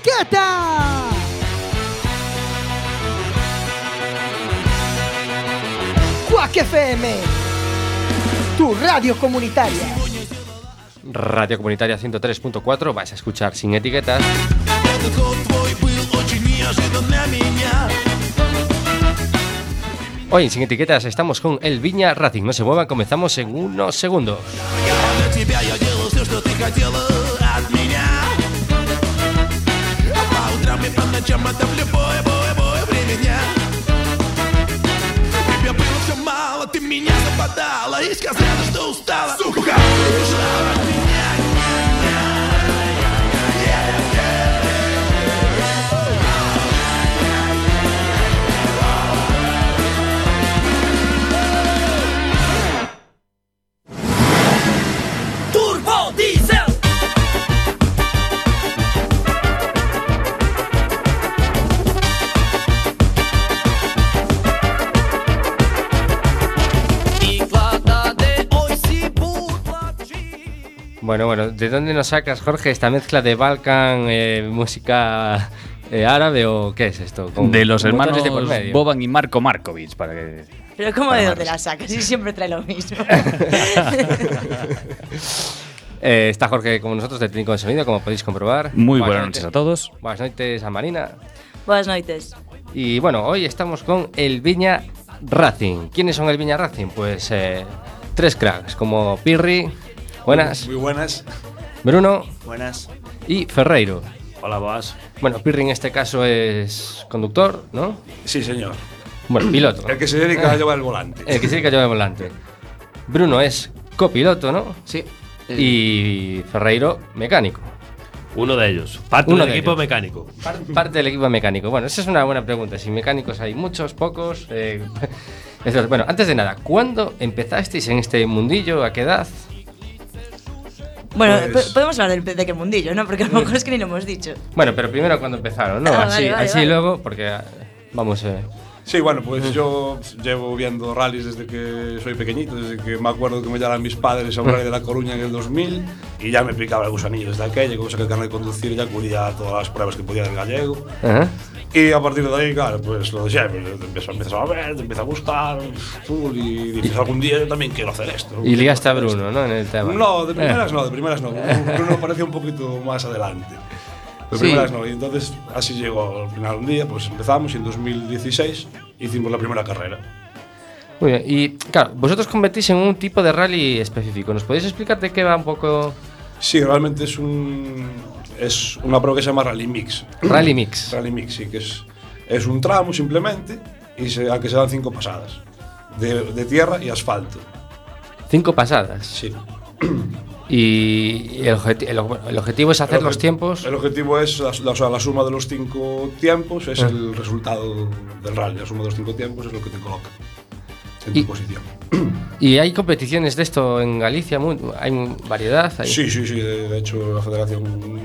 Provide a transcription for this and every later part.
etiqueta. Quack FM, tu radio comunitaria. Radio Comunitaria 103.4, vais a escuchar sin etiquetas. Hoy en sin etiquetas estamos con el Viña Racing. No se muevan, comenzamos en unos segundos. Ночам это в любое, бое, бое время дня. Тебе было все мало, ты меня западала И сказала, что устала. Сука, убежала Bueno, bueno, ¿de dónde nos sacas, Jorge, esta mezcla de Balkan, eh, música eh, árabe o qué es esto? Con- De los hermanos de. Boban y Marco Markovic, para que... Pero ¿cómo de dónde la sacas? Y siempre trae lo mismo. Eh, está Jorge como nosotros de técnico de sonido, como podéis comprobar. Muy buenas noches a todos. Buenas noches a Marina. Buenas noites. Y bueno, hoy estamos con el Viña Racing. ¿Quiénes son el Viña Racing? Pues eh, tres cracks, como Pirri, buenas, Muy buenas. Bruno Buenas. y Ferreiro. Hola, Boas. Bueno, Pirri en este caso es conductor, ¿no? Sí, señor. Bueno, piloto. El que se dedica a llevar el volante. El que sí que lleva el volante. Bruno es copiloto, ¿no? Sí. Y Ferreiro, mecánico. Uno de ellos. Parte Uno del de equipo ellos. mecánico. Par- Parte del equipo mecánico. Bueno, esa es una buena pregunta. Si mecánicos hay muchos, pocos. eh, bueno, antes de nada, ¿cuándo empezasteis en este mundillo? ¿A qué edad? Bueno, pues... podemos hablar de, de qué mundillo, ¿no? Porque a lo mejor es que ni lo hemos dicho. Bueno, pero primero cuando empezaron, ¿no? Ah, así vale, vale, así vale. luego, porque vamos... Eh, Sí, bueno, pues yo llevo viendo rallies desde que soy pequeñito, desde que me acuerdo que me llevaron mis padres a un rally de La Coruña en el 2000 y ya me picaba el gusanillo desde aquella, como saqué el carnet de conducir ya acudía a todas las pruebas que podía del gallego. Ajá. Y a partir de ahí, claro, pues lo decía, pues, empezó, empezó, a ver, te empieza a gustar fútbol y dices, algún día yo también quiero hacer esto. Y ligaste a Bruno, ¿no? En el tema. No, de eh. primeras no, de primeras no. Bruno aparece un poquito más adelante. De Sí. primeras no. Y entonces así llegó al final un día, pues empezamos y en 2016 hicimos la primera carrera. Muy bien. Y claro, vosotros competís en un tipo de rally específico. ¿Nos podéis explicar de qué va un poco Sí, realmente es un es una prueba que se llama Rally Mix. Rally Mix? Rally Mix, sí, que es, es un tramo simplemente y se, al que se dan cinco pasadas. De, de tierra y asfalto. Cinco pasadas. Sí. Y el, objeti- el ob- el objetivo es hacer los tiempos. El objetivo es la, la- o sea, la suma de los cinco tiempos, es el resultado del rally. La suma de los cinco tiempos es lo que te coloca en Y- tu posición. ¿Y hay competiciones de esto en Galicia? ¿Hay variedad? ¿Hay- Sí, sí, sí. De, de hecho, la federación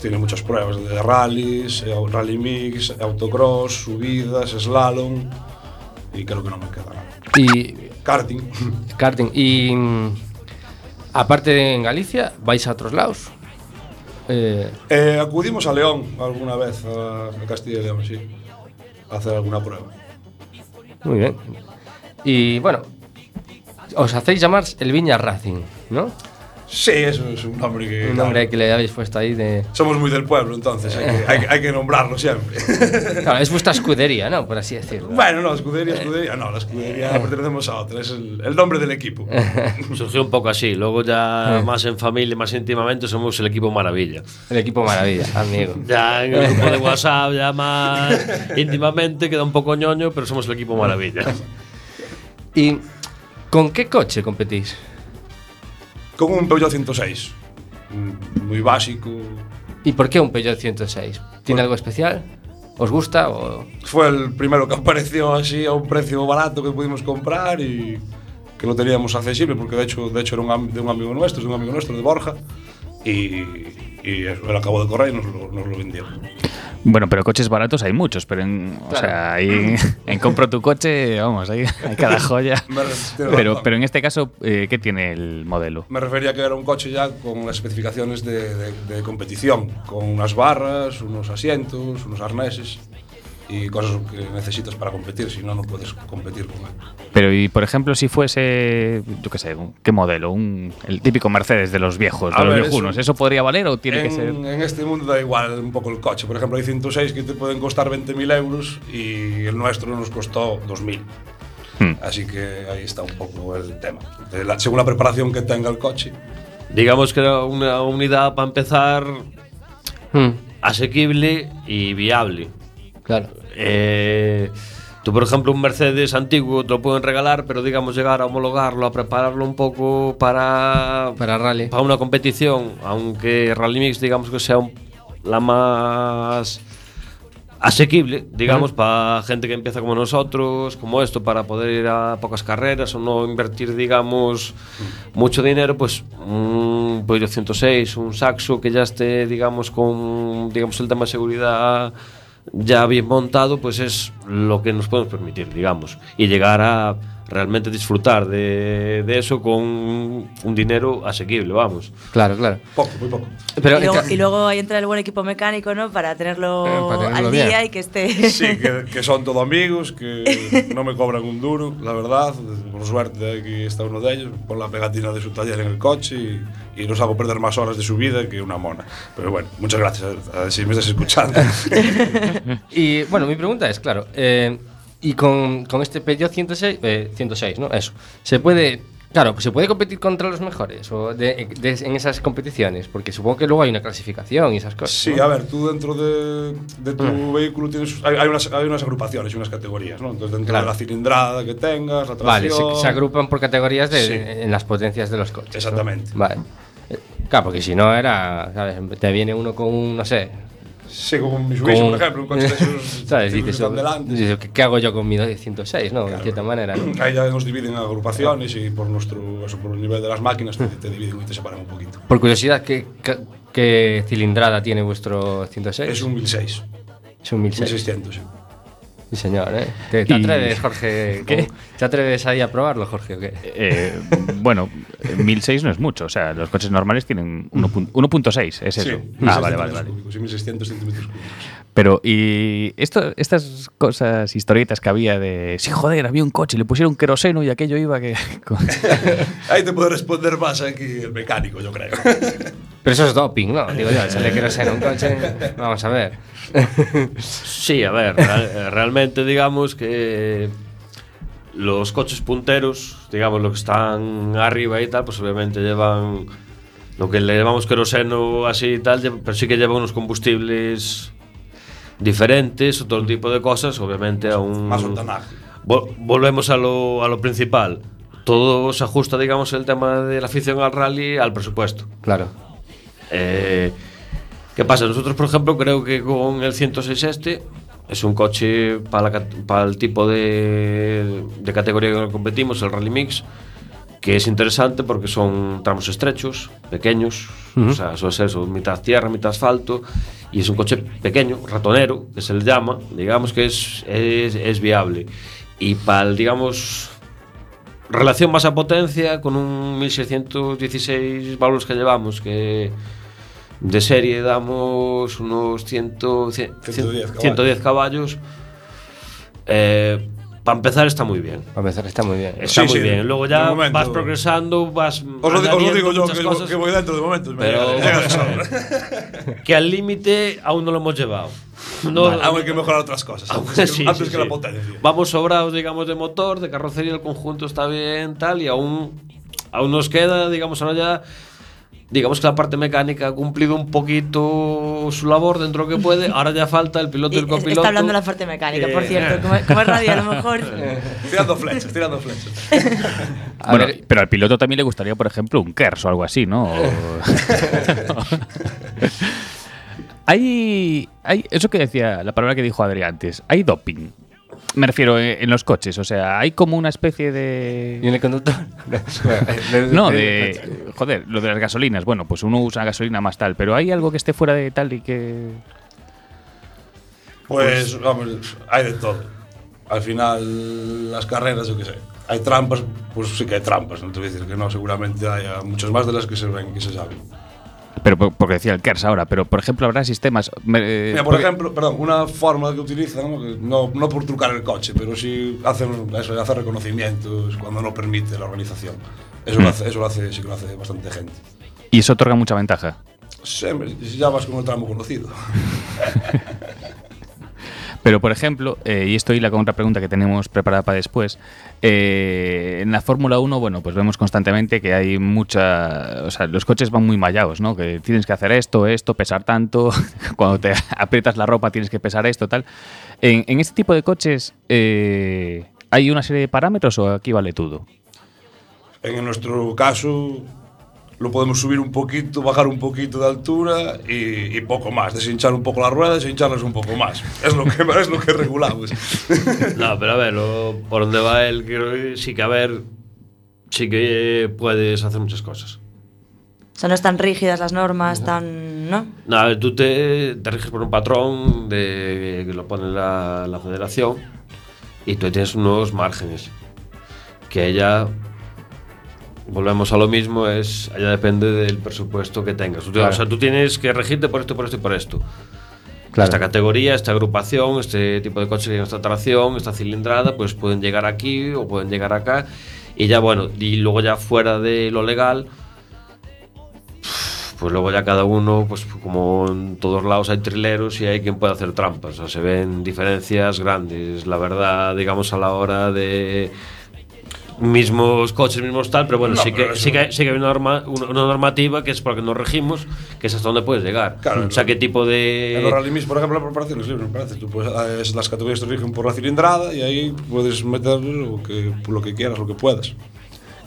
tiene muchas pruebas de rallies, eh, rally mix, autocross, subidas, slalom y creo que no me queda nada. Y Karting. karting. Y mm, aparte de en Galicia, vais a otros lados. Eh, Eh, acudimos a León alguna vez, a, a Castilla y León, sí, a hacer alguna prueba. muy bien. Y bueno, os hacéis llamar el Viña Racing, ¿no? Sí, eso es un nombre que. Un nombre que le habéis puesto ahí de. Somos muy del pueblo, entonces hay que, hay hay que nombrarlo siempre. Claro, es vuestra escudería, ¿no? Por así decirlo. bueno, no, escudería, escudería, no, la escudería pertenecemos a otra, es el, el nombre del equipo. Surgió un poco así. Luego Eh. ya más en familia, más íntimamente, somos el equipo maravilla. El equipo maravilla, amigo. Ya en el grupo de WhatsApp, ya más íntimamente, queda un poco ñoño, pero somos el equipo maravilla. ¿Y con qué coche competís? Con un Peugeot 106. Moi básico. E por que un Peugeot 106? Tiene por... algo especial? ¿Os gusta? O... Fue el primero que apareció así a un precio barato que pudimos comprar y que lo teníamos accesible, porque de hecho, de hecho era un, de un amigo nuestro, de un amigo nuestro, de Borja, y, y eso, él acabó de correr y nos lo, nos lo vendieron. Bueno, pero coches baratos hay muchos, pero en, o sea, ahí, en compro tu coche, vamos, ahí hay cada joya. Pero, pero en este caso, eh, ¿qué tiene el modelo? Me refería a que era un coche ya con las especificaciones de, de- de competición, con unas barras, unos asientos, unos arneses y cosas que necesitas para competir, si no, no puedes competir con él. Pero y por ejemplo, si fuese, yo qué sé, un- ¿qué modelo? Un, el típico Mercedes de los viejos, A de los ver, viejunos. eso- ¿Eso podría valer o tiene que en, ser? en este mundo da igual un poco el coche. Por ejemplo, hay 106 que te pueden costar 20.000 euros y el nuestro nos costó 2.000. Hmm. Así que ahí está un poco el tema. De la- según la preparación que tenga el coche. Digamos que era una unidad para empezar Mm, asequible y viable. Claro. Eh, tú, por ejemplo, un Mercedes antiguo te lo pueden regalar, pero digamos llegar a homologarlo, a prepararlo un poco para, Para rally. para una competición, aunque Rally Mix digamos que sea un- la más asequible, digamos, para gente que empieza como nosotros, como esto, para poder ir a pocas carreras o no invertir, digamos, mucho dinero, pues un Peugeot 106, un Saxo que ya esté, digamos, con digamos el tema de seguridad ya bien montado, pues es lo que nos podemos permitir, digamos, y llegar a realmente disfrutar de, de eso con un dinero asequible, vamos. Claro, claro. Poco, muy poco. Pero y, luego, y luego ahí entra el buen equipo mecánico, ¿no? Para tenerlo, eh, para tenerlo al día bien. y que esté... Sí, que, que son todo amigos, que no me cobran un duro, la verdad. Por suerte aquí está uno de ellos, con la pegatina de su taller en el coche y, y los hago perder más horas de su vida que una mona. Pero bueno, muchas gracias a, a si me estás escuchando. y bueno, mi pregunta es, claro, eh, y con, con este Peugeot 106, eh, 106, ¿no? Eso. ¿Se puede, claro, pues se puede competir contra los mejores o de- de- en esas competiciones? Porque supongo que luego hay una clasificación y esas cosas. Sí, ¿no? a ver, tú dentro de, de tu vehículo tienes, hay, hay unas, hay unas agrupaciones y unas categorías, ¿no? Entonces dentro Claro. de la cilindrada que tengas, la Vale, se, tracción... se agrupan por categorías de, Sí. en las potencias de los coches. ¿no? Exactamente. Vale. Eh, Claro, porque si no era, ¿sabes? Te viene uno con un, no sé. según mis huesos, con... por ejemplo, un coche ¿Sabes? Dices, dices, ¿qué hago yo con mi 106? ¿no? Claro. De cierta manera. ¿no? Ahí ya nos dividen en agrupaciones y por, nuestro, eso, por el nivel de las máquinas te, te, dividen y te separan un poquito. Por curiosidad, ¿qué, qué cilindrada tiene vuestro 106? Es un 1006. Es un 1600. 1600. Sí. Señor, ¿eh? ¿Te, te Y- atreves, Jorge? ¿Qué? ¿Cómo- ¿Te atreves ahí a probarlo, Jorge, o qué? Eh, bueno, 1006 no es mucho, o sea, los coches normales tienen 1.- 1.6, es eso. Sí, ah, 1600 vale, vale, vale. cúbicos y 1600 centímetros cúbicos. Pero, y esto, estas cosas, historietas que había de, sí, joder, había un coche, le pusieron queroseno y aquello iba que... Ahí te puede responder más aquí el mecánico, yo creo. Pero eso es doping, ¿no? Digo yo, se le quiero ser un coche. Vamos a ver. Sí, a ver, real- realmente digamos que los coches punteros, digamos, los que están arriba y tal, pues obviamente llevan lo que le llamamos queroseno así y tal, pero sí que llevan unos combustibles diferentes, otro tipo de cosas, obviamente a un... Más. Vol- volvemos a lo, a lo principal. Todo se ajusta, digamos, el tema de la afición al rally al presupuesto. Claro. Eh, ¿Qué pasa? Nosotros, por ejemplo, creo que con el 106 este es un coche para, la, para el tipo de, de, categoría que competimos, el Rally Mix, que es interesante porque son tramos estrechos, pequeños, uh -huh. o sea, suele ser eso, mitad tierra, mitad asfalto, y es un coche pequeño, ratonero, que se le llama, digamos que es, es, es viable. Y para el, digamos, relación masa-potencia, con un 1616 válvulas que llevamos, que de serie damos unos 100, 100, 110 caballos. 110 caballos. Eh, para empezar está muy bien. Para empezar, está muy bien. Está Sí, muy sí, bien. Luego ya momento. vas progresando, vas. Os lo, os lo digo yo, que, cosas, que voy dentro de momento. me Pero sobra. que al límite aún no lo hemos llevado. No, Aún hay que mejorar otras cosas. Aún- Antes, sí, que, antes sí, que sí. la potencia. Vamos sobrados, digamos, de motor, de carrocería, el conjunto está bien, tal, y aún, aún nos queda, digamos, ahora ya. Digamos que la parte mecánica ha cumplido un poquito su labor dentro de lo que puede. Ahora ya falta el piloto y el copiloto. está hablando de la parte mecánica, por Eh, cierto. Como, como es radio, a lo mejor. Tirando flechas, tirando flechas. Bueno, ver, pero al piloto también le gustaría, por ejemplo, un KERS o algo así, ¿no? O- hay, hay, eso que decía, la palabra que dijo Adrián antes, hay doping. Me refiero en, en los coches, o sea, hay como una especie ¿Y de... en el conductor? No, de... Joder, lo de las gasolinas, bueno, pues uno usa gasolina más tal, pero hay algo que esté fuera de tal y que... Pues, vamos, hay de todo. Al final, las carreras, yo qué sé. Hay trampas, pues sí que hay trampas, no te voy a decir que no, seguramente hay muchas más de las que se ven, que se saben. Pero por- porque decía el KERS ahora, pero por ejemplo habrá sistemas. eh, Mira, por porque- ejemplo, perdón, una forma que utilizan, ¿no? No, por trucar el coche, pero sí hacen eso, hacer reconocimientos cuando no permite la organización. Eso, lo hace, eso lo hace, sí que lo hace bastante gente. Y eso otorga mucha ventaja. Siempre, si ya vas con el tramo conocido. Pero, por ejemplo, eh, y esto hila con otra pregunta que tenemos preparada para después, eh, en la Fórmula 1, bueno, pues vemos constantemente que hay mucha... O sea, los coches van muy mallados, ¿no? Que tienes que hacer esto, esto, pesar tanto, cuando te aprietas la ropa tienes que pesar esto, tal. En, en este tipo de coches, eh, ¿hay una serie de parámetros o aquí vale todo? En nuestro caso, lo podemos subir un poquito, bajar un poquito de altura y, y poco más. Deshinchar un poco las ruedas, deshincharlas un poco más. Es lo que, es lo que regulamos. No, pero a ver, lo- por donde va él, creo sí que a ver, sí que puedes hacer muchas cosas. O sea, no están rígidas las normas, tan. ¿No? No, a ver, tú te, te riges por un patrón de, que lo pone la, la federación y tú tienes unos márgenes que ella volvemos a lo mismo es allá depende del presupuesto que tengas Claro. o sea tú tienes que regirte por esto por esto y por esto Claro. esta categoría esta agrupación este tipo de tienen esta tracción esta cilindrada pues pueden llegar aquí o pueden llegar acá y ya bueno y luego ya fuera de lo legal pues luego ya cada uno, pues como en todos lados hay trileros y hay quien puede hacer trampas. O sea, se ven diferencias grandes, la verdad, digamos, a la hora de mismos coches, mismos tal, pero bueno, no, sí, pero que, sí, que, sí, que, hay una, norma, una normativa que es para que nos regimos, que es hasta donde puedes llegar. Claro, o sea, qué tipo de... En los rally por ejemplo, la preparación es libre, me parece. Tú puedes, ah, las categorías te rigen por la cilindrada y ahí puedes meter lo que, lo que quieras, lo que puedas.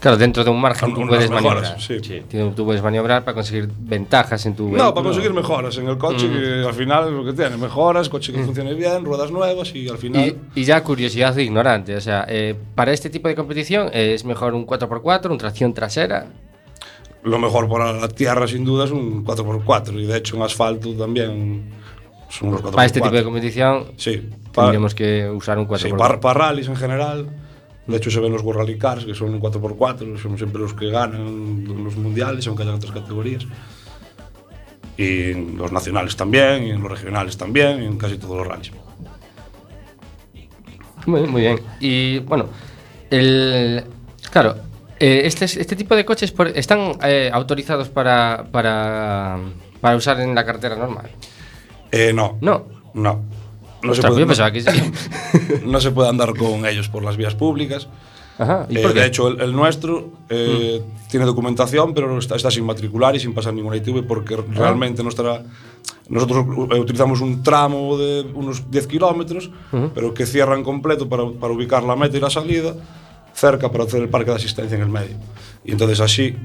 Claro, dentro de un margen tú puedes mejoras, maniobrar. sí. Sí. Tú, puedes maniobrar para conseguir ventajas en tu No, vehículo. para conseguir mejoras en el coche, que al final es lo que tiene. Mejoras, coche que funcione bien, ruedas nuevas y al final... Y, y ya curiosidad de ignorante, o sea, eh, para este tipo de competición eh, es mejor un 4x4, un tracción trasera. Lo mejor para la tierra, sin duda, es un 4x4. Y de hecho, en asfalto también son los 4x4. Para este tipo de competición Sí. Para, tendríamos que usar un 4x4. sí, para, para rallies en general. De hecho, se ven los World Rally Cars, que son un 4x4, son siempre los que ganan los mundiales, aunque haya otras categorías. Y en los nacionales también, y en los regionales también, y en casi todos los rallies. Muy, muy bien. Y bueno, el, claro, eh, este, este tipo de coches por- están eh, autorizados para, para, para usar en la carretera normal. Eh, no. No. No. No se, puede, que sí. no se puede andar con ellos por las vías públicas. Ajá. ¿Y Eh, por qué? de hecho, el, el nuestro eh, tiene documentación, pero está, está sin matricular y sin pasar ninguna ITV porque Ah. realmente nuestra, nosotros eh, utilizamos un tramo de unos 10 kilómetros, pero que cierran completo para, para ubicar la meta y la salida, cerca para hacer el parque de asistencia en el medio. Y entonces así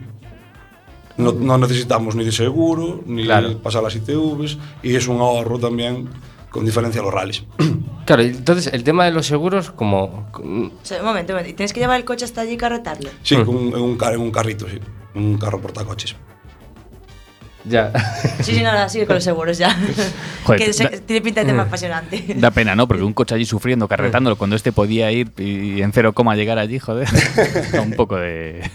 no, no necesitamos ni de seguro, ni Claro. pasar las ITVs, y es un ahorro también con diferencia a los rallies. Claro, entonces el tema de los seguros, como. O sea, un momento, un momento. ¿Y tienes que llevar el coche hasta allí y carretarlo? Sí, con un- en, un, car- en un carrito, sí, un carro portacoches. Ya. Sí, sí, nada, sigue con los seguros ya. Joder, que se- da- tiene pinta de tema apasionante. Da pena, ¿no? Porque un coche allí sufriendo, carretándolo, cuando este podía ir y en cero coma llegar allí, joder. Da un poco de.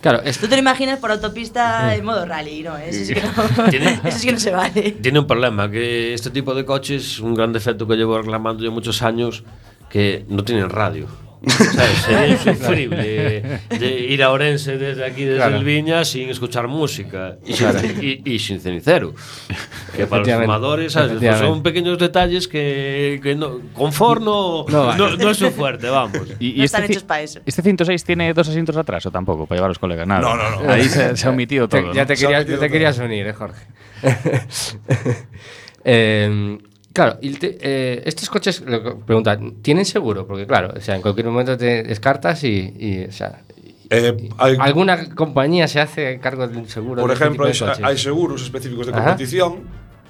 Claro, es, Tú te lo imaginas por autopista en modo rally, ¿no? Eso sí que no, Tiene- eso sí que no se vale. Tiene un problema, que este tipo de coches, un gran defecto que llevo reclamando yo muchos años, que no tienen radio. ¿Sabes? Sería insufrible de ir a Orense desde aquí, desde Claro. el Viña, sin escuchar música y, sin, y, y sin cenicero. Que para los fumadores. Pues son pequeños detalles que, que no, confort no, No no, vale. no es su fuerte, vamos. Y, No están ci- hechos pa' eso. ¿Este 106 tiene dos asientos atrás o tampoco? Para llevar a los colegas. Nada. No, no, no. Ahí se, se ha omitido te- todo. ya te, querías, te querías unir, eh, Jorge. Eh, claro, y te- eh, estos coches, lo que- pregunta, ¿tienen seguro? Porque claro, o sea, en cualquier momento te descartas y, y, o sea, Eh, hay- ¿alguna compañía se hace cargo del seguro? Por de este ejemplo, hay, de coches? hay seguros específicos de Ajá. competición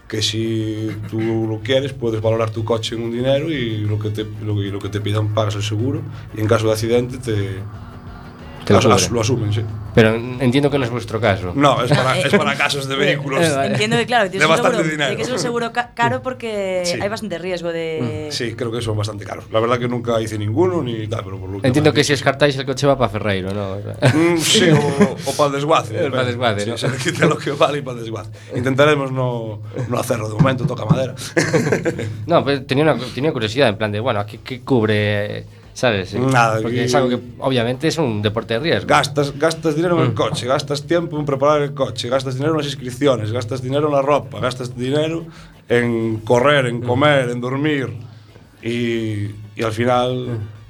que si tú lo quieres puedes valorar tu coche en un dinero y lo que te, lo, que- lo que te pidan pagas el seguro y en caso de accidente te, Te lo As- asumen, sí. Pero entiendo que no es vuestro caso. No, es para, eh, es para casos de vehículos. Entiendo que claro, De tienes un bastante seguro, dinero. tiene que ser un seguro ca- caro porque Sí. hay bastante riesgo de Sí, creo que son bastante caros. La verdad que nunca hice ninguno ni tal, pero por lo que Entiendo que si descartáis el coche va para Ferreiro, ¿no? O sea, Mm, sí, o, o para el desguace. El pa'l desguace, sí, ¿no? Se le quita lo que vale y para el desguace. Intentaremos no, no hacerlo de momento, toca madera. No, pero tenía, una, tenía curiosidad en plan de, bueno, ¿qué, qué cubre? sabes? Eh? Nada, Porque y... es algo que obviamente es un deporte de riesgo. Gastas, gastas dinero en el mm. coche, gastas tiempo en preparar el coche, gastas dinero en las inscripciones, gastas dinero en la ropa, gastas dinero en correr, en mm. comer, en dormir y, y al final... Mm.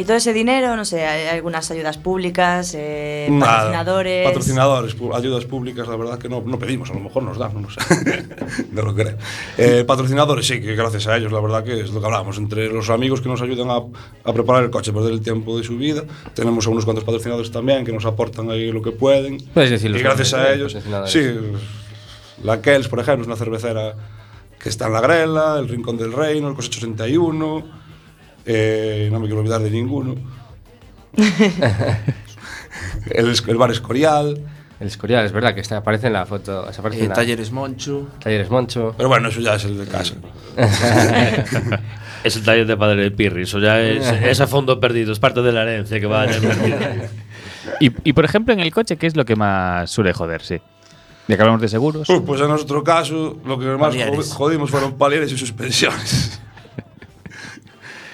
Y todo ese dinero, no sé, hay algunas ayudas públicas, eh, Nada, patrocinadores. Patrocinadores, ayudas públicas, la verdad que no, no pedimos, a lo mejor nos dan, no lo sé. no lo creo. Eh, patrocinadores, sí, que gracias a ellos, la verdad que es lo que hablábamos. Entre los amigos que nos ayudan a, a preparar el coche, perder el tiempo de su vida, tenemos a unos cuantos patrocinadores también que nos aportan ahí lo que pueden. Pues decir, y gracias a ellos. Sí, la Kels, por ejemplo, es una cervecera que está en la Grela, el Rincón del Reino, el Cosecho 81. Eh, no me quiero olvidar de ninguno. el, el bar Escorial. El Escorial, es verdad que está, aparece en la foto. aparece Eh, en la- talleres Monchu. Talleres Moncho. Pero bueno, eso ya es el de casa. Es el taller de padre de Pirri, eso ya es, es a fondo perdido, es parte de la herencia que va a perdido. Y, y, por ejemplo, en el coche, ¿qué es lo que más suele joder? Sí. Ya que hablamos de seguros. Uh, pues en nuestro caso, lo que más Palieres. jo- jodimos fueron palieres y suspensiones.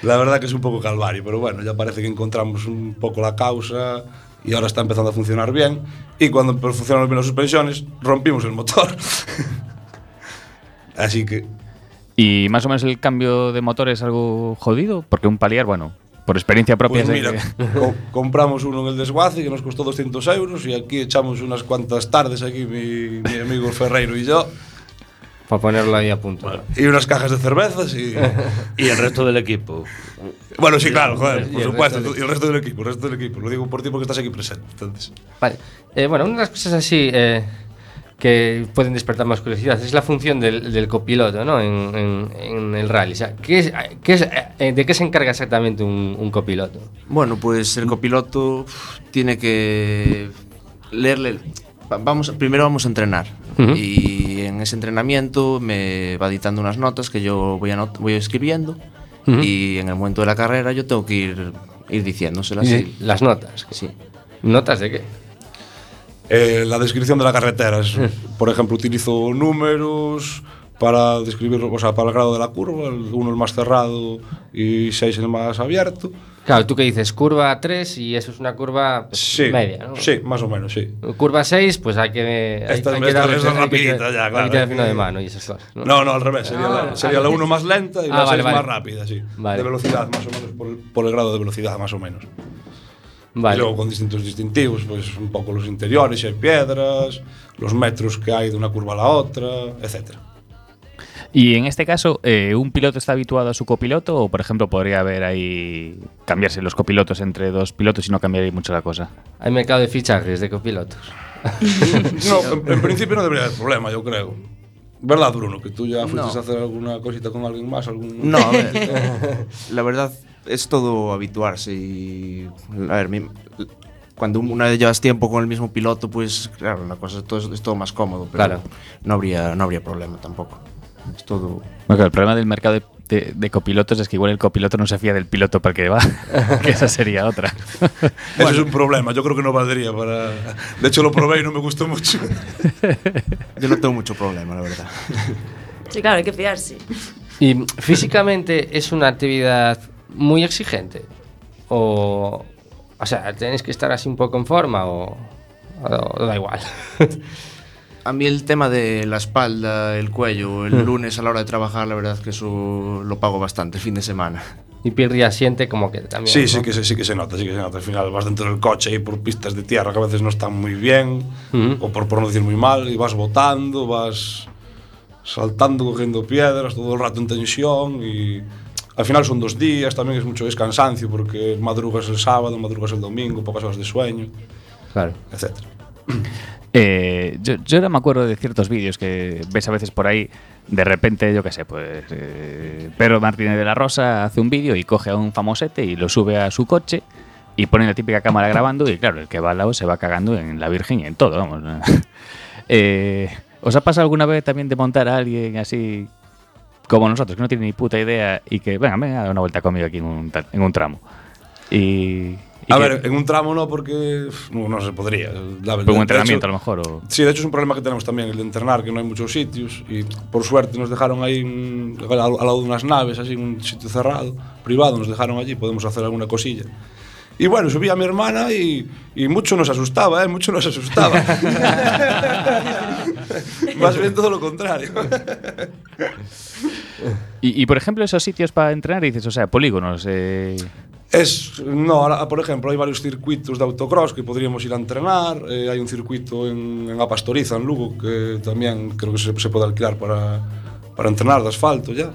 La verdad que es un poco calvario, pero bueno, ya parece que encontramos un poco la causa y ahora está empezando a funcionar bien. Y cuando funcionaron bien las suspensiones, rompimos el motor. Así que Y más o menos el cambio de motor es algo jodido, porque un paliar, bueno, por experiencia propia Pues mira, que- co- compramos uno en el desguace que nos costó 200 euros y aquí echamos unas cuantas tardes aquí mi, mi amigo Ferreiro y yo Para ponerlo ahí a punto. y unas cajas de cervezas y... Y el resto del equipo. Bueno, sí, claro, joder, Y por el supuesto, resto del y el resto del equipo, el resto del equipo. Lo digo por ti porque estás aquí presente. Entonces. Vale. Eh, bueno, una de las cosas así eh, que pueden despertar más curiosidad es la función del, del copiloto ¿no? en, en- en el rally. O sea, ¿qué es, qué es, eh, ¿De qué se encarga exactamente un, un copiloto? Bueno, pues el copiloto uf, tiene que leerle. Va- Vamos, primero vamos a entrenar. Ujú. Y en ese entrenamiento me va dictando unas notas que yo voy, anot- voy escribiendo. Ujú. Y en el momento de la carrera yo tengo que ir, ir diciéndoselas. Y y- Las notas. Sí. ¿Notas de qué? Eh, la descripción de la carretera es, por ejemplo, utilizo números para describir, o sea, para el grado de la curva, el uno el más cerrado y 6 el más abierto. Claro, tú que dices curva 3 y eso es una curva pues, Sí, media, ¿no? sí, más o menos, sí. Curva 6, pues hay que. Hay, Esta- hay que esta darle- es hay que- rapidita ya, hay claro, que tener hay freno que- de mano y esas cosas. ¿no? No, no, al revés, sería, Ah, la, sería ah, la vale. 1 más lenta y Ah, la vale, 6 vale. más rápida, sí. Vale. De velocidad, más o menos, por el, por el grado de velocidad, más o menos. Vale. Y luego con distintos distintivos, pues un poco los interiores, si hay piedras, los metros que hay de una curva a la otra, etcétera. Y en este caso, eh, ¿un piloto está habituado a su copiloto o, por ejemplo, podría haber ahí cambiarse los copilotos entre dos pilotos y no cambiaría mucho la cosa? Hay mercado de fichajes de copilotos. No, en, en principio no debería haber problema, yo creo. ¿Verdad, Bruno? Que tú ya fuiste No. a hacer alguna cosita con alguien más. Algún... No, a ver. la verdad es todo habituarse y. A ver, mi- cuando una vez llevas tiempo con el mismo piloto, pues claro, la cosa es todo, es todo más cómodo, pero Claro. no, habría, no habría problema tampoco. Es todo. Bueno, el problema del mercado de, de- de copilotos es que igual el copiloto no se fía del piloto para el que va, que esa sería otra. Eso es un problema, yo creo que no valdría para... De hecho lo probé y no me gustó mucho. Yo no tengo mucho problema, la verdad. Sí, claro, hay que fiarse. ¿Y físicamente es una actividad muy exigente? ¿O, o sea, tenéis que estar así un poco en forma o, o da igual? A mí el tema de la espalda, el cuello, el lunes a la hora de trabajar, la verdad que eso lo pago bastante fin de semana. y Pirri asiente como que también. Sí, ¿no? sí que, se, sí que se nota, sí que se nota. Al final vas dentro del coche y por pistas de tierra que a veces no están muy bien, Ujú. o por, por no decir muy mal, y vas botando, vas saltando, cogiendo piedras, todo el rato en tensión y... Al final son dos días, también es mucho descansancio porque madrugas el sábado, madrugas el domingo, pocas horas de sueño, Claro. etcétera. Eh, yo, yo ahora me acuerdo de ciertos vídeos que ves a veces por ahí, de repente, yo qué sé, pues eh, Pedro Martínez de la Rosa hace un vídeo y coge a un famosete y lo sube a su coche y ponen la típica cámara grabando y claro, el que va al lado se va cagando en la Virgen y en todo, vamos. Eh, ¿Os ha pasado alguna vez también de montar a alguien así como nosotros, que no tiene ni puta idea y que, venga, venga, da una vuelta conmigo aquí en un, en un tramo? Y... y A que- ver, en un tramo no, porque no, no se podría. La- Pero de un hecho- entrenamiento a lo mejor. O... Sí, de hecho es un problema que tenemos también, el de entrenar, que no hay muchos sitios. Y por suerte nos dejaron ahí un- al, al lado de unas naves, así, un sitio cerrado, privado, nos dejaron allí, podemos hacer alguna cosilla. Y bueno, subí a mi hermana y, y mucho nos asustaba, ¿eh? Mucho nos asustaba. Más bien todo lo contrario. Y, y, por ejemplo, esos sitios para entrenar, dices, o sea, polígonos. Eh... Es, no, ahora, por exemplo, hai varios circuitos de autocross que poderíamos ir a entrenar, eh, hai un circuito en, en A Pastoriza, en Lugo, que tamén creo que se, se pode alquilar para, para entrenar de asfalto, ya.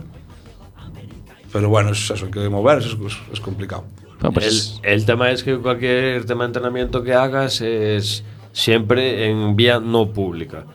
Pero bueno, eso, eso hay que moverse, es, es complicado. No, pues... el, el tema es que cualquier tema de entrenamiento que hagas es siempre en vía no pública.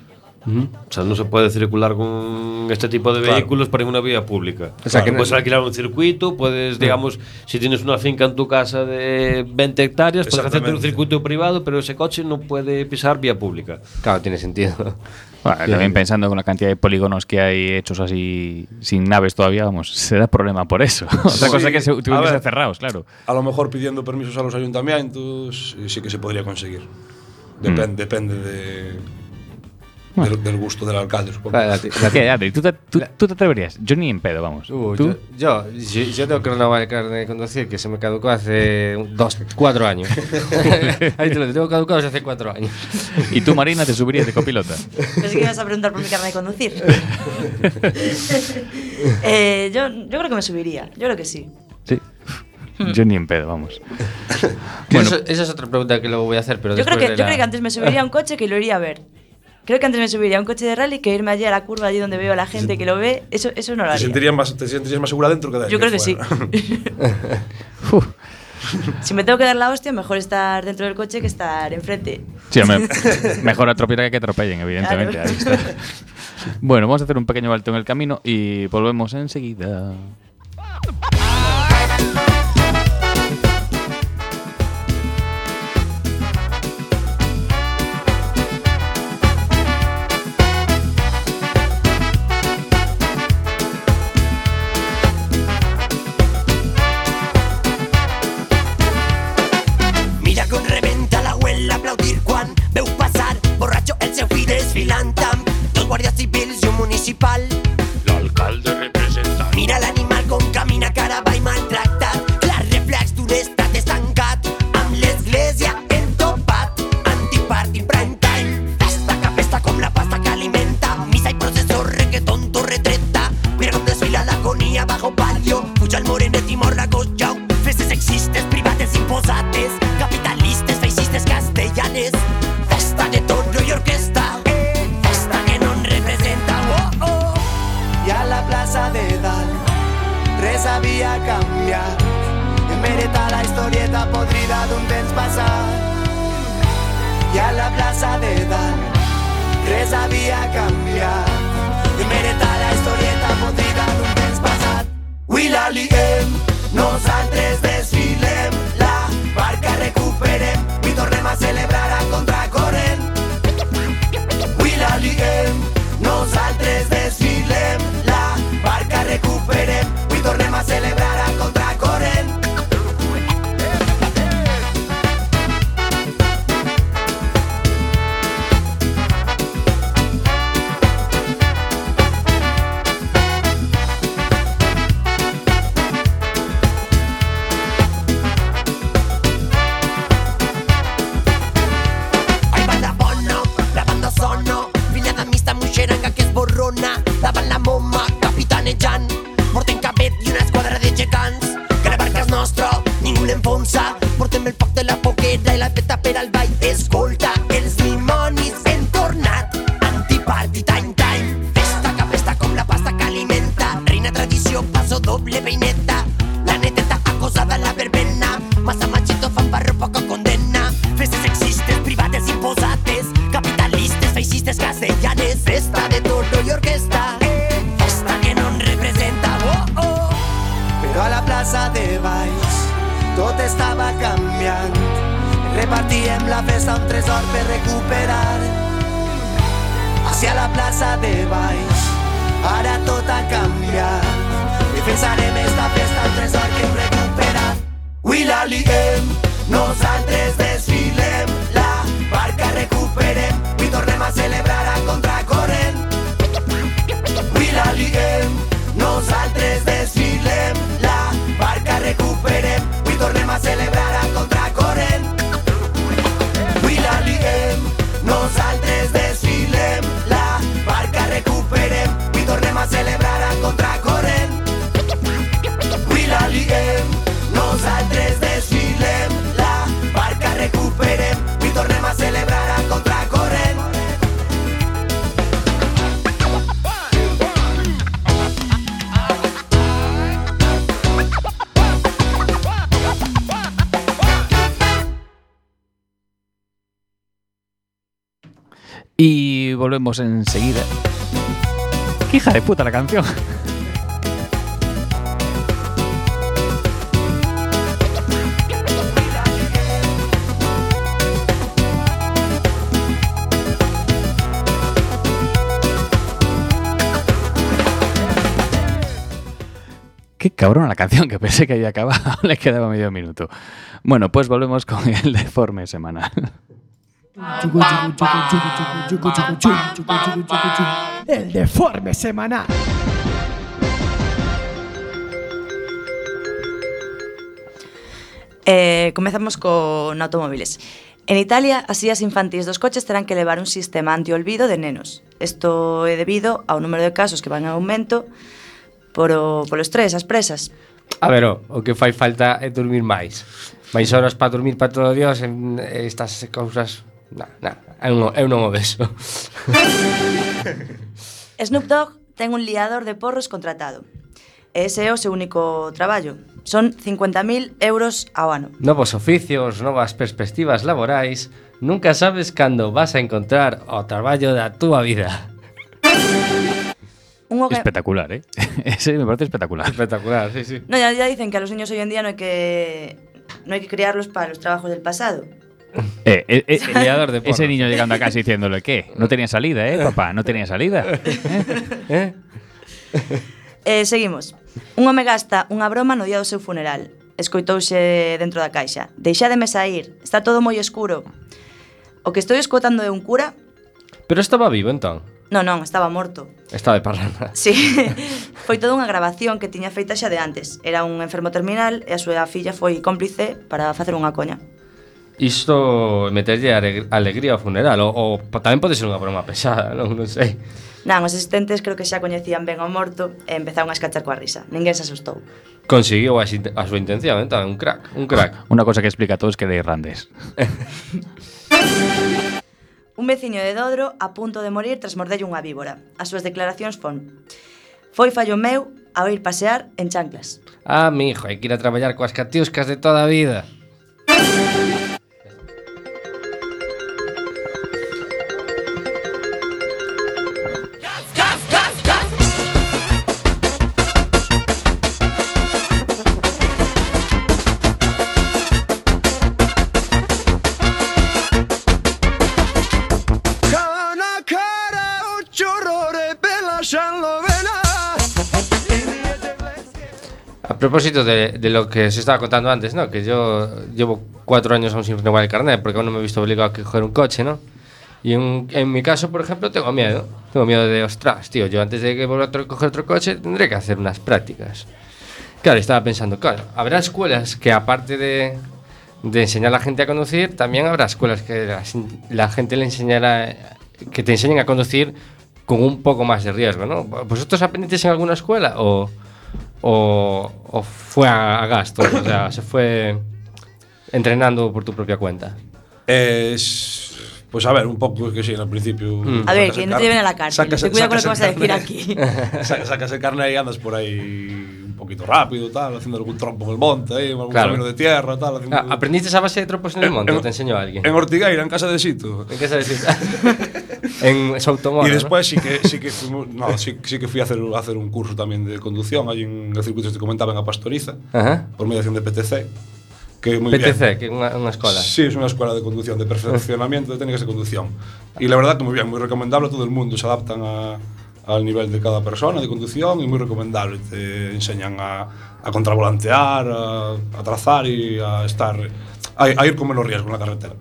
O sea, no se puede circular con este tipo de Claro. vehículos por una vía pública. O sea, que no- puedes alquilar un circuito, puedes, digamos, si tienes una finca en tu casa de 20 hectáreas, puedes hacerte un circuito privado, pero ese coche no puede pisar vía pública. Claro, tiene sentido. bueno, también pensando con la cantidad de polígonos que hay hechos así sin naves todavía, vamos, será problema por eso. Otra cosa Sí, que se a tuvieran que ser cerrados, claro. A lo mejor pidiendo permisos a los ayuntamientos, sí que se podría conseguir. Depende, depende de, del, del gusto del alcalde, supongo. La la ¿Qué, ti- Adri, ¿tú te, tú, tú te atreverías? Yo ni en pedo, vamos. Uh, ¿Tú? yo, yo, yo, tengo que renovar el carnet de conducir que se me caducó hace dos, cuatro años. Ahí te lo tengo caducado desde hace cuatro años. ¿Y tú, Marina, te subirías de copilota? Pensé que ibas a preguntar por mi carnet de conducir. Eh, yo, yo creo que me subiría. Yo creo que sí. Sí. Yo ni en pedo, vamos. Bueno. eso- esa es otra pregunta que luego voy a hacer, pero Yo creo, que, de yo la- creo que antes me subiría a un coche que lo iría a ver. Creo que antes me subiría a un coche de rally que irme allí a la curva, allí donde veo a la gente que lo ve. Eso, eso no lo Te haría. sentirías, más, te sentirías más segura dentro que de Yo creo que sí. Uf. Si me tengo que dar la hostia, mejor estar dentro del coche que estar enfrente. Sí, hombre, mejor atropellar que atropellen, evidentemente. Claro. ahí está. Bueno, vamos a hacer un pequeño alto en el camino y volvemos enseguida. Municipal. Havia canviat. En veritat la historieta podrida d'un temps passat. I a la plaça de dalt res havia canviat. En veritat la historieta podrida d'un temps passat. Avui la liguem, nosaltres desfilem, la barca recuperem i tornem a celebrar a contracorrent. Celebrar Defensarem esta festa, un tresor que hem recuperat. Avui la liguem, nosaltres desfilem, volvemos enseguida. ¡Qué hija de puta la canción! Qué cabrón la canción, que pensé que había acabado, le quedaba medio minuto. Bueno, pues volvemos con el deforme semanal. El deforme semanal. Eh, comezamos con automóviles. En Italia, as sillas infantís dos coches terán que levar un sistema antiolvido de nenos. Isto é debido ao número de casos que van en aumento por o, polo estrés, as presas. A ver, o, o que fai falta é dormir máis. Máis horas para dormir para todo Dios en estas cousas na, na, eu non, eu non o vexo. Snoop Dogg ten un liador de porros contratado. E ese é o seu único traballo. Son 50.000 euros ao ano. Novos oficios, novas perspectivas laborais, nunca sabes cando vas a encontrar o traballo da túa vida. Un hogar... Espectacular, ¿eh? Ese me parece espectacular. Espectacular, sí, sí. No, ya, ya dicen que a los niños hoy en día no hay que no hay que criarlos para los trabajos del pasado, Eh, eh, eh, Peleador de ese niño llegando a casa diciéndole, ¿qué? No tenía salida, ¿eh, papá? No tenía salida. Eh, Eh, seguimos. Un home gasta unha broma no día do seu funeral. Escoitouse dentro da caixa. Deixádeme sair, está todo moi escuro. O que estou escotando é un cura. Pero estaba vivo entón. Non, non, estaba morto. Estaba de parranda. Sí. foi toda unha grabación que tiña feita xa de antes. Era un enfermo terminal e a súa filla foi cómplice para facer unha coña isto meterlle alegría ao funeral ou, ou tamén pode ser unha broma pesada, non, non sei. Non, os asistentes creo que xa coñecían ben ao morto e empezaron a escachar coa risa. Ninguén se asustou. Conseguiu a, a súa intención, entón, un crack, un crack. Unha cosa que explica a todos que de irlandés. un veciño de Dodro a punto de morir tras mordelle unha víbora. As súas declaracións fon Foi fallo meu ao ir pasear en chanclas. Ah, mi hijo, hai que ir a traballar coas catiuscas de toda a vida. A propósito de, de lo que se estaba contando antes, ¿no? Que yo llevo cuatro años aún sin renovar el carnet porque aún no me he visto obligado a coger un coche, ¿no? Y en, en mi caso, por ejemplo, tengo miedo. Tengo miedo de, ostras, tío, yo antes de que vuelva a coger otro coche tendré que hacer unas prácticas. Claro, estaba pensando, claro, habrá escuelas que aparte de, de enseñar a la gente a conducir, también habrá escuelas que la, la gente le enseñará, que te enseñen a conducir con un poco más de riesgo, ¿no? ¿Vosotros aprendisteis en alguna escuela o, o, o fue a, a gasto? o sea, se fue entrenando por tu propia cuenta. Es pues a ver, un poco que sí, al principio. Mm. A ver, que no te lleven a la cárcel. Sacas, te cuida con lo que vas a decir aquí. sacas el carnet y andas por ahí un poquito rápido, tal, haciendo algún trompo en el monte, ahí, algún Claro. camino de tierra, tal. Haciendo... Ah, ¿Aprendiste a base de tropos en el monte o te enseñó alguien? En Ortigueira, en casa de Sito. ¿En qué se decir? en Sautomoro, Y ¿no? después sí que sí que fuimos- no, sí, sí que fui a hacer, a hacer un curso también de conducción allí en el circuito que te comentaba en la Pastoriza, Ajá. por mediación de PTC. que muy PTC, bien. que é unha, unha escola. Sí, es una escuela de conducción, de perfeccionamiento de técnicas de conducción. Y la verdad que muy bien, muy recomendable a todo el mundo, se adaptan a- al nivel de cada persona de conducción e moi recomendable. Te enseñan a, a contravolantear, a, a trazar e a estar a, a ir con menos riesgo na carretera.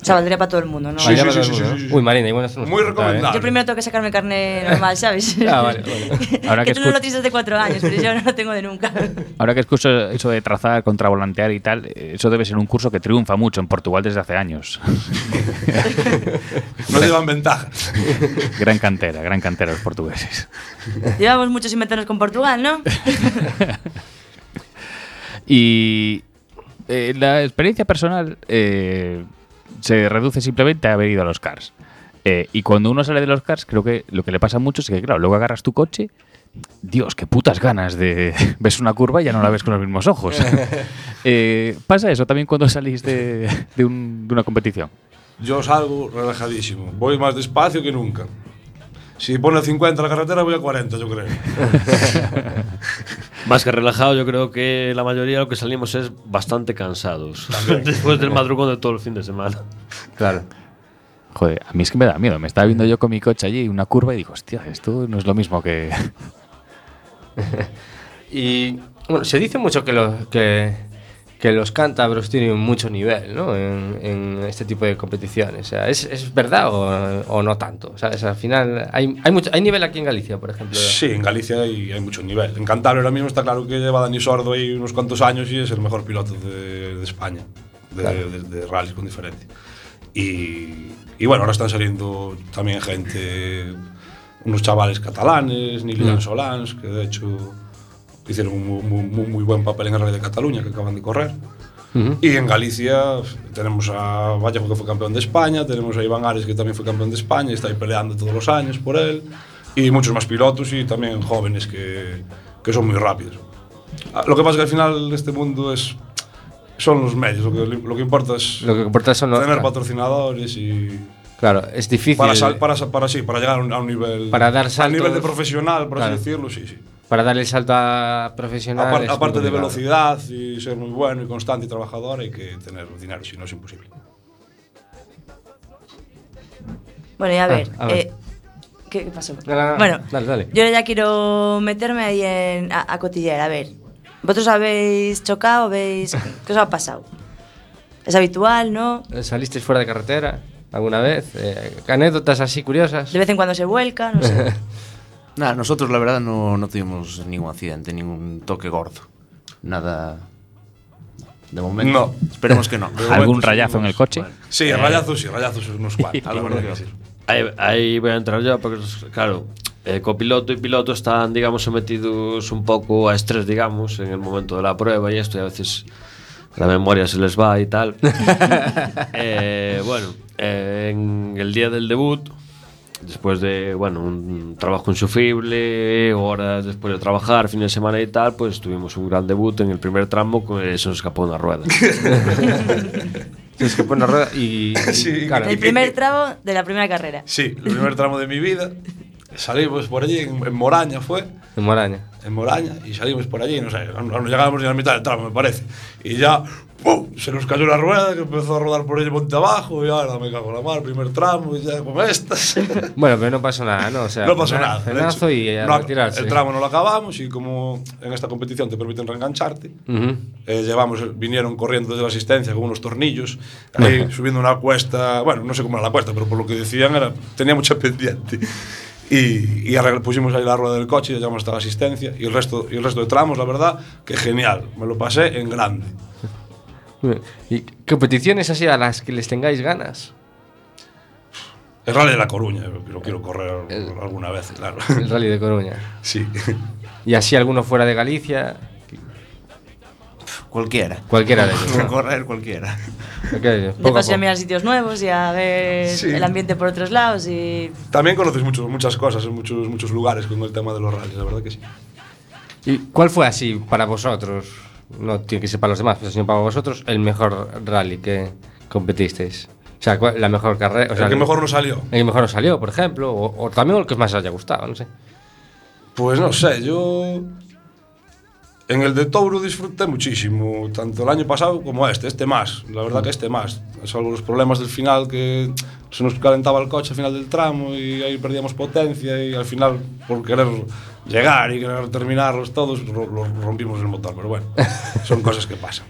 O sea, valdría para todo el mundo, ¿no? Sí, sí, sí, sí. Uy, Marina, igual Muy recomendable. Yo primero tengo que sacarme el carnet normal, ¿sabes? Ah, vale, vale. Ahora que que tú no lo tienes de cuatro años, pero yo no lo tengo de nunca. Ahora que escucho eso de trazar, contravolantear y tal, eh, eso debe ser un curso que triunfa mucho en Portugal desde hace años. No llevan ventaja. gran cantera, gran cantera los portugueses. Llevamos mucho sin meternos con Portugal, ¿no? Y eh, la experiencia personal eh, se reduce simplemente a haber ido a los cars. Eh, y cuando uno sale de los cars, creo que lo que le pasa mucho es que, claro, luego agarras tu coche. Dios, qué putas ganas de. Ves una curva y ya no la ves con los mismos ojos. Eh, ¿Pasa eso también cuando salís de, de un- de una competición? Yo salgo relajadísimo. Voy más despacio que nunca. Si pone 50 la carretera, voy a 40, yo creo. Más que relajado, yo creo que la mayoría de lo que salimos es bastante cansados. Después del madrugón de todo el fin de semana. Claro. Joder, a mí es que me da miedo. Me estaba viendo yo con mi coche allí una curva y digo, hostia, esto no es lo mismo que. Y bueno, se dice mucho que, los que, que los cántabros tienen mucho nivel ¿no? en, en este tipo de competiciones. O sea, ¿es, es verdad o, o no tanto? O sea, es, al final, hay, hay, mucho, ¿hay nivel aquí en Galicia, por ejemplo? Sí, en Galicia hay, hay mucho nivel. En Cantabria ahora mismo está claro que lleva Dani Sordo ahí unos cuantos años y es el mejor piloto de, de España, de, Claro. de, de rallies con diferencia. Y, y bueno, ahora están saliendo también gente, unos chavales catalanes, Nilian Mm. Solans, que de hecho hicieron un muy, muy, muy buen papel en el Rally de Cataluña, que acaban de correr. Uh -huh. Y en Galicia tenemos a Vallejo, que fue campeón de España, tenemos a Iván Ares, que también fue campeón de España, y está ahí peleando todos los años por él. Y muchos más pilotos y también jóvenes que, que son muy rápidos. Ah, lo que pasa es que al final este mundo es son los medios, lo que, lo que importa es lo que importa son los, tener claro. patrocinadores y... Claro, es difícil. Para, sal, para, para, sí, para llegar a un, nivel... Para dar saltos. A un nivel de profesional, por claro. así decirlo, sí, sí. Para darle el salto a profesional. Apar- aparte de velocidad y ser muy bueno y constante y trabajador, hay que tener dinero, si no es imposible. Bueno, y a ver, a ver. eh, ¿qué, qué pasó? No, no, no, Bueno, dale, dale. yo ya quiero meterme ahí en, a, a cotillear, a ver. ¿Vosotros habéis chocado? ¿Veis qué os ha pasado? ¿Es habitual, no? ¿Salisteis fuera de carretera alguna vez? Eh, ¿Anécdotas así curiosas? De vez en cuando se vuelca, no sé. Nada, nosotros la verdad no, no tuvimos ningún accidente, ningún toque gordo. Nada. De momento. No. Esperemos que no. De ¿Algún momento rayazo en el coche? Sí, rayazos sí, rayazos unos cuantos. Ahí, ahí voy a entrar yo, porque, claro, eh, copiloto y piloto están, digamos, sometidos un poco a estrés, digamos, en el momento de la prueba y esto, y a veces la memoria se les va y tal. Eh, bueno, eh, en el día del debut, después de, bueno, un trabajo insufrible, horas después de trabajar, fin de semana y tal, pues tuvimos un gran debut en el primer tramo, con se nos escapó una rueda. Sí, es que pone una rueda y. Sí. claro. El primer tramo de la primera carrera. Sí, el primer tramo de mi vida. Salimos por allí, en, en Moraña fue. En Moraña. En Moraña, y salimos por allí, no sé, no, llegábamos ni a la mitad del tramo, me parece. Y ya, ¡pum! Se nos cayó la rueda, que empezó a rodar por ahí monte abajo, y ahora me cago en la mar, primer tramo, y ya con estas. Bueno, pero no pasó nada, ¿no? O sea, no pasó nada. hecho. y a No, retirarse. El tramo no lo acabamos, y como en esta competición te permiten reengancharte, Ujú. Eh, llevamos, vinieron corriendo desde la asistencia con unos tornillos, ahí subiendo una cuesta, bueno, no sé cómo era la cuesta, pero por lo que decían era, tenía mucha pendiente. y, y arregla, pusimos ahí la rueda del coche, y llamamos hasta la asistencia y el, resto, y el resto de tramos, la verdad, que genial, me lo pasé en grande. ¿Y competiciones así a las que les tengáis ganas? El Rally de La Coruña, lo quiero correr el, alguna vez, claro. El Rally de Coruña. Sí. ¿Y así alguno fuera de Galicia? Cualquiera. Cualquiera de ellos. ¿no? Correr cualquiera. Ok, De poco a mirar sitios nuevos y a ver Sí. el ambiente por otros lados y... También conoces mucho- muchas cosas en muchos, muchos lugares con el tema de los rallies, la verdad que sí. ¿Y cuál fue así para vosotros? No tiene que ser para los demás, pero sino para vosotros el mejor rally que competisteis. O sea, ¿cuál- la mejor carrera. O sea, el que mejor nos salió. El que mejor os salió, por ejemplo. O, o también el que más os haya gustado, no sé. Pues no sé, yo. En el de Touro disfruté muchísimo, tanto el año pasado como este, este más, la verdad que este más. Salvo los problemas del final que se nos calentaba el coche al final del tramo y ahí perdíamos potencia y al final por querer llegar y querer terminarlos todos ro- ro- rompimos el motor, pero bueno, son cosas que pasan.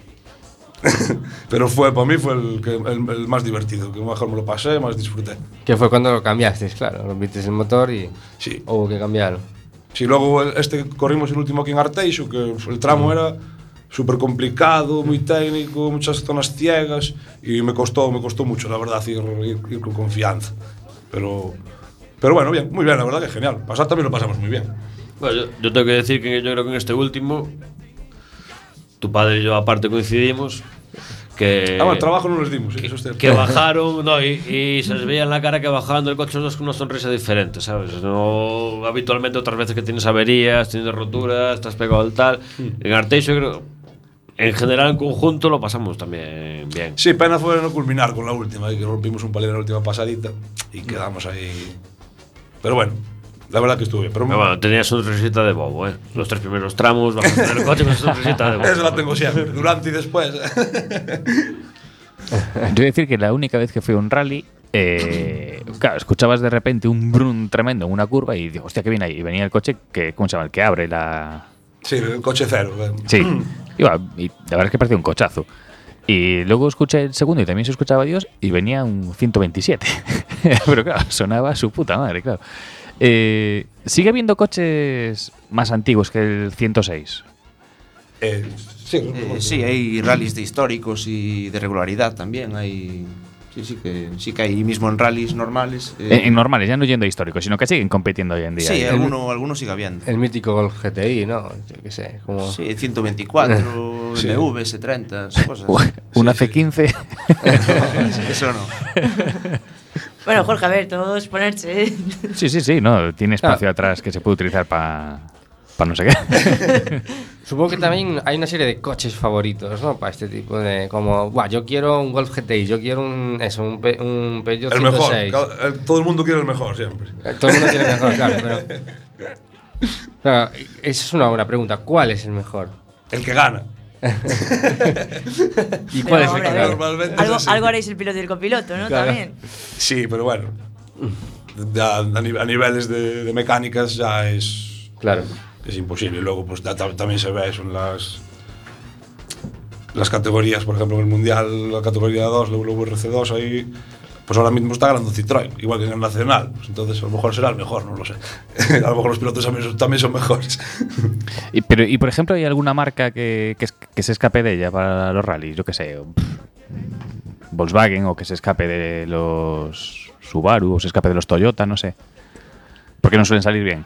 pero fue para mí fue el, el, el más divertido, que mejor me lo pasé, más disfruté. Que fue cuando lo cambiasteis, claro. Rompiste el motor y Sí. hubo que cambiarlo. Si luego este corrimos el último aquí en Arteixo, que el tramo era súper complicado, muy técnico, muchas zonas ciegas y me costó, me costó mucho, la verdad, ir, ir- ir con confianza. Pero, pero bueno, bien, muy bien, la verdad que genial. Pasar también lo pasamos muy bien. Bueno, yo, yo tengo que decir que yo creo que en este último, tu padre y yo aparte coincidimos, que, ah, bueno, trabajo no les dimos, sí, eso que bajaron, no, y, y se les veía en la cara que bajando el coche con una sonrisa diferente, ¿sabes? No, habitualmente otras veces que tienes averías, tienes roturas, estás pegado al tal. En Arteixo creo, en general en conjunto lo pasamos también bien. Sí, pena fue no culminar con la última, que rompimos un palero en la última pasadita y quedamos ahí. Pero bueno, la verdad que estuvo bien. Pero Pero bueno, tenías sonrisita de bobo, ¿eh? Los tres primeros tramos, bajaste del coche con de bobo. Esa la tengo siempre, durante y después. Yo voy a decir que la única vez que fui a un rally, eh, claro, escuchabas de repente un brum tremendo en una curva y digo, hostia, ¿qué viene ahí? Y venía el coche que, ¿cómo se llama? El que abre la... sí, el coche cero. eh. Sí, iba, y la verdad es que parecía un cochazo. Y luego escuché el segundo y también se escuchaba Dios y venía un 127. Pero claro, sonaba a su puta madre, claro. Eh, ¿Sigue habiendo coches más antiguos que el 106? Eh, sí, Eh, sí, hay rallies de históricos y de regularidad también. Hay, sí, sí que, sí que hay mismo en rallies normales. eh, En, en normales, ya no yendo a históricos, sino que siguen compitiendo hoy en día. sí, alguno, alguno sigue habiendo. El mítico Golf GTI, ¿no? Yo qué sé, como... Sí, 124, Sí. MV, S30, esas cosas. Una Sí, sí. C15. Eso no. Bueno, Jorge, a ver, todo es ponerse. ¿eh? Sí, sí, sí, no, tiene espacio atrás que se puede utilizar para no sé qué. Supongo que también hay una serie de coches favoritos, ¿no? Para este tipo de... Como, Buah, yo quiero un Golf GTI, yo quiero un... Eso, un, Pe- un Peugeot El mejor. 106. Cada- el- todo el mundo quiere el mejor siempre. Eh, Todo el mundo quiere el mejor, claro, pero... Claro, esa es una buena pregunta. ¿Cuál es el mejor? El que gana. ¿Y cuál es el hombre, claro, Normalmente ¿Algo, sí. algo, haréis el piloto y el copiloto, ¿no? Claro. También. Sí, pero bueno. Ya, a, niveles de, de, mecánicas ya es. Claro. Es imposible. Luego, pues ya, también se ve eso en las. Las categorías, por ejemplo, en el Mundial, la categoría 2, la WRC2, ahí pues ahora mismo está ganando Citroën, igual que en el Nacional. Pues entonces a lo mejor será el mejor, no lo sé. a lo mejor los pilotos también son, mejores. Y, pero, y por ejemplo, ¿hay alguna marca que, que, se escape de ella para los rallies? Yo qué sé, Volkswagen o que se escape de los Subaru o se escape de los Toyota, no sé. Porque no suelen salir bien.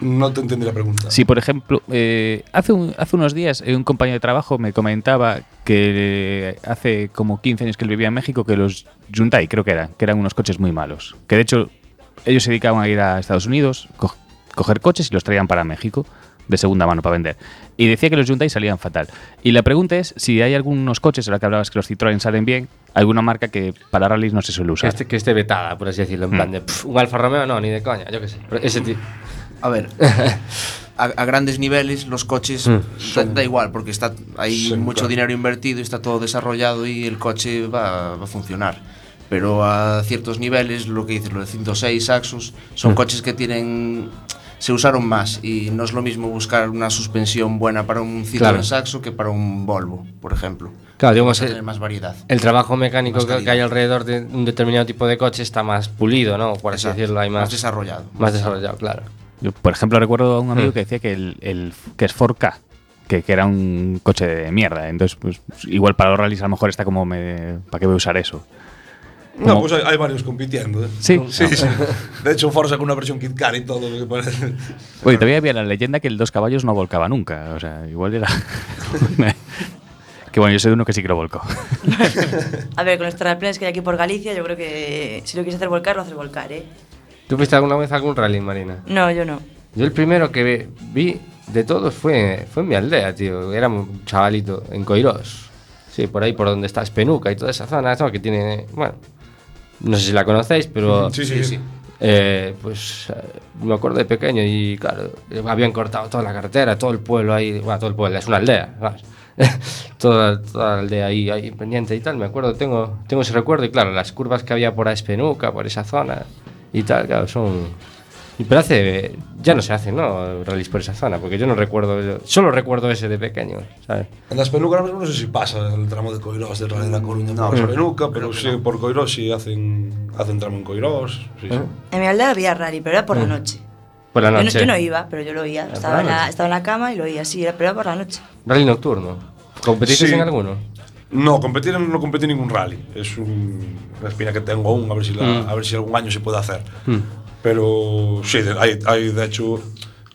No te entendí la pregunta. Si, por ejemplo, eh, hace, un- hace unos días eh, un compañero de trabajo me comentaba que eh, hace como 15 años que él vivía en México que los Hyundai, creo que eran, que eran unos coches muy malos. Que de hecho ellos se dedicaban a ir a Estados Unidos, co- coger coches y los traían para México de segunda mano para vender. Y decía que los Hyundai salían fatal. Y la pregunta es si hay algunos coches, ahora que hablabas que los Citroën salen bien, alguna marca que para rallies no se suele Que usar. esté, que esté vetada, por así decirlo. En plan de, "Pff, un Alfa Romeo no, ni de coña, yo qué sé. Ese tipo... A ver, a, a grandes niveles los coches da, da igual porque está hay Sí, mucho claro. dinero invertido, está todo desarrollado y el coche va, va a funcionar. Pero a ciertos niveles, lo que dices, lo de 106 Saxos, son coches que tienen se usaron más y no es lo mismo buscar una suspensión buena para un Citroën Claro. Saxo que para un Volvo, por ejemplo. Claro, digamos, tener más variedad. el trabajo mecánico que, hay alrededor de un determinado tipo de coche está más pulido, ¿no? Por así Exacto, decirlo, hay más, más desarrollado. Más desarrollado, claro. Yo, por ejemplo, recuerdo a un amigo Mm. que decía que el, el- que es 4K, que, que era un coche de mierda. Entonces, pues, igual para los rallies a lo mejor está como, me, ¿para qué voy a usar eso? No, pues hay, hay varios compitiendo. ¿eh? Sí. sí, sí. De hecho, Forza con una versión Kit Kat y todo. que parece- Oye, todavía había la leyenda que el dos caballos no volcaba nunca. O sea, igual era... que bueno, yo soy de uno que sí que lo volcó. A ver, con los terraplanes que hay aquí por Galicia, yo creo que si lo quieres hacer volcar, lo haces volcar, ¿eh? ¿Tú fuiste alguna vez a algún rally, Marina? No, yo no. Yo el primero que vi de todos fue, fue en mi aldea, tío. Era un chavalito, en Coirós. Sí, por ahí por donde está Espenuca y toda esa zona, ¿no? Que tiene, bueno, no sé si la conocéis, pero Sí, sí, sí. Eh, pues me acuerdo de pequeño y claro, habían cortado toda la carretera, todo el pueblo ahí, bueno, todo el pueblo, es una aldea, ¿sabes? toda, toda la aldea ahí, ahí pendiente y tal, me acuerdo, tengo, tengo ese recuerdo y claro, las curvas que había por Espenuca, por esa zona y tal, claro, son... Y pero hace, ya no se hacen, ¿no? Rallys por esa zona, porque yo no recuerdo, yo solo recuerdo ese de pequeño, ¿sabes? En las ahora mismo no sé si pasa el tramo de Coirós del Rally de la Coruña No, por Penuca, pero sí, por Coirós sí hacen, hacen tramo en Coirós. Sí, sí. En mi aldea había rally, pero era por la noche. Por la Yo no, noche. yo no iba, pero yo lo oía. por Estaba la en, la, estaba en la cama y lo oía, sí, era- pero era por la noche. Rally nocturno. ¿Competiste Sí. en alguno? No, competir non competí ningún rally. Es un, unha espina que tengo aún, a ver si la, mm. a ver si algún año se pode hacer. Mm. Pero sí, hai, hai de hecho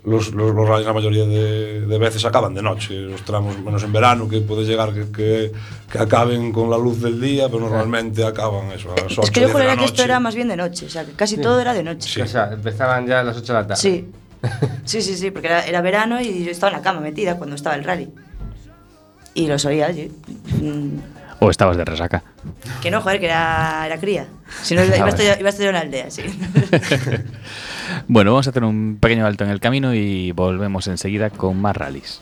los, los, los rallies na maioría de, de veces acaban de noche, os tramos menos en verano que pode llegar que, que, que acaben con la luz del día, pero normalmente acaban eso, a las 8 Es que yo juraría que esto era más bien de noche, o sea, que casi sí. todo era de noche. Sí. O sea, empezaban ya a las 8 de la tarde. Sí. Sí, sí, sí, porque era, era verano y yo estaba en la cama metida cuando estaba el rally. Y los oía, mm, O estabas de resaca. que no, joder, que era, era cría. Si no, iba a, estar iba a estar en la aldea, sí. Bueno, vamos a hacer un pequeño alto en el camino y volvemos enseguida con más rallies.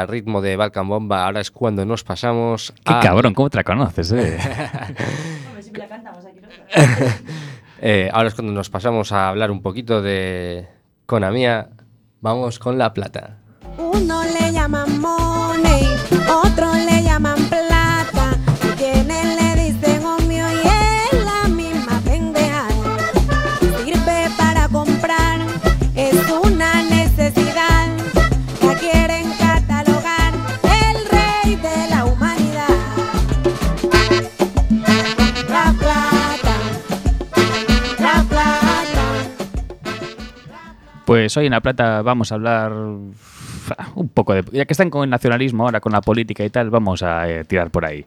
Al ritmo de Balkan Bomba, ahora es cuando nos pasamos Qué a... cabrón, ¿cómo te la conoces, eh? Eh, ahora es cuando nos pasamos a hablar un poquito de Konamia. Vamos con La Plata. Uno le llaman money, otro Pues hoy en La Plata vamos a hablar un poco de... Ya que están con el nacionalismo ahora, con la política y tal, vamos a eh, tirar por ahí.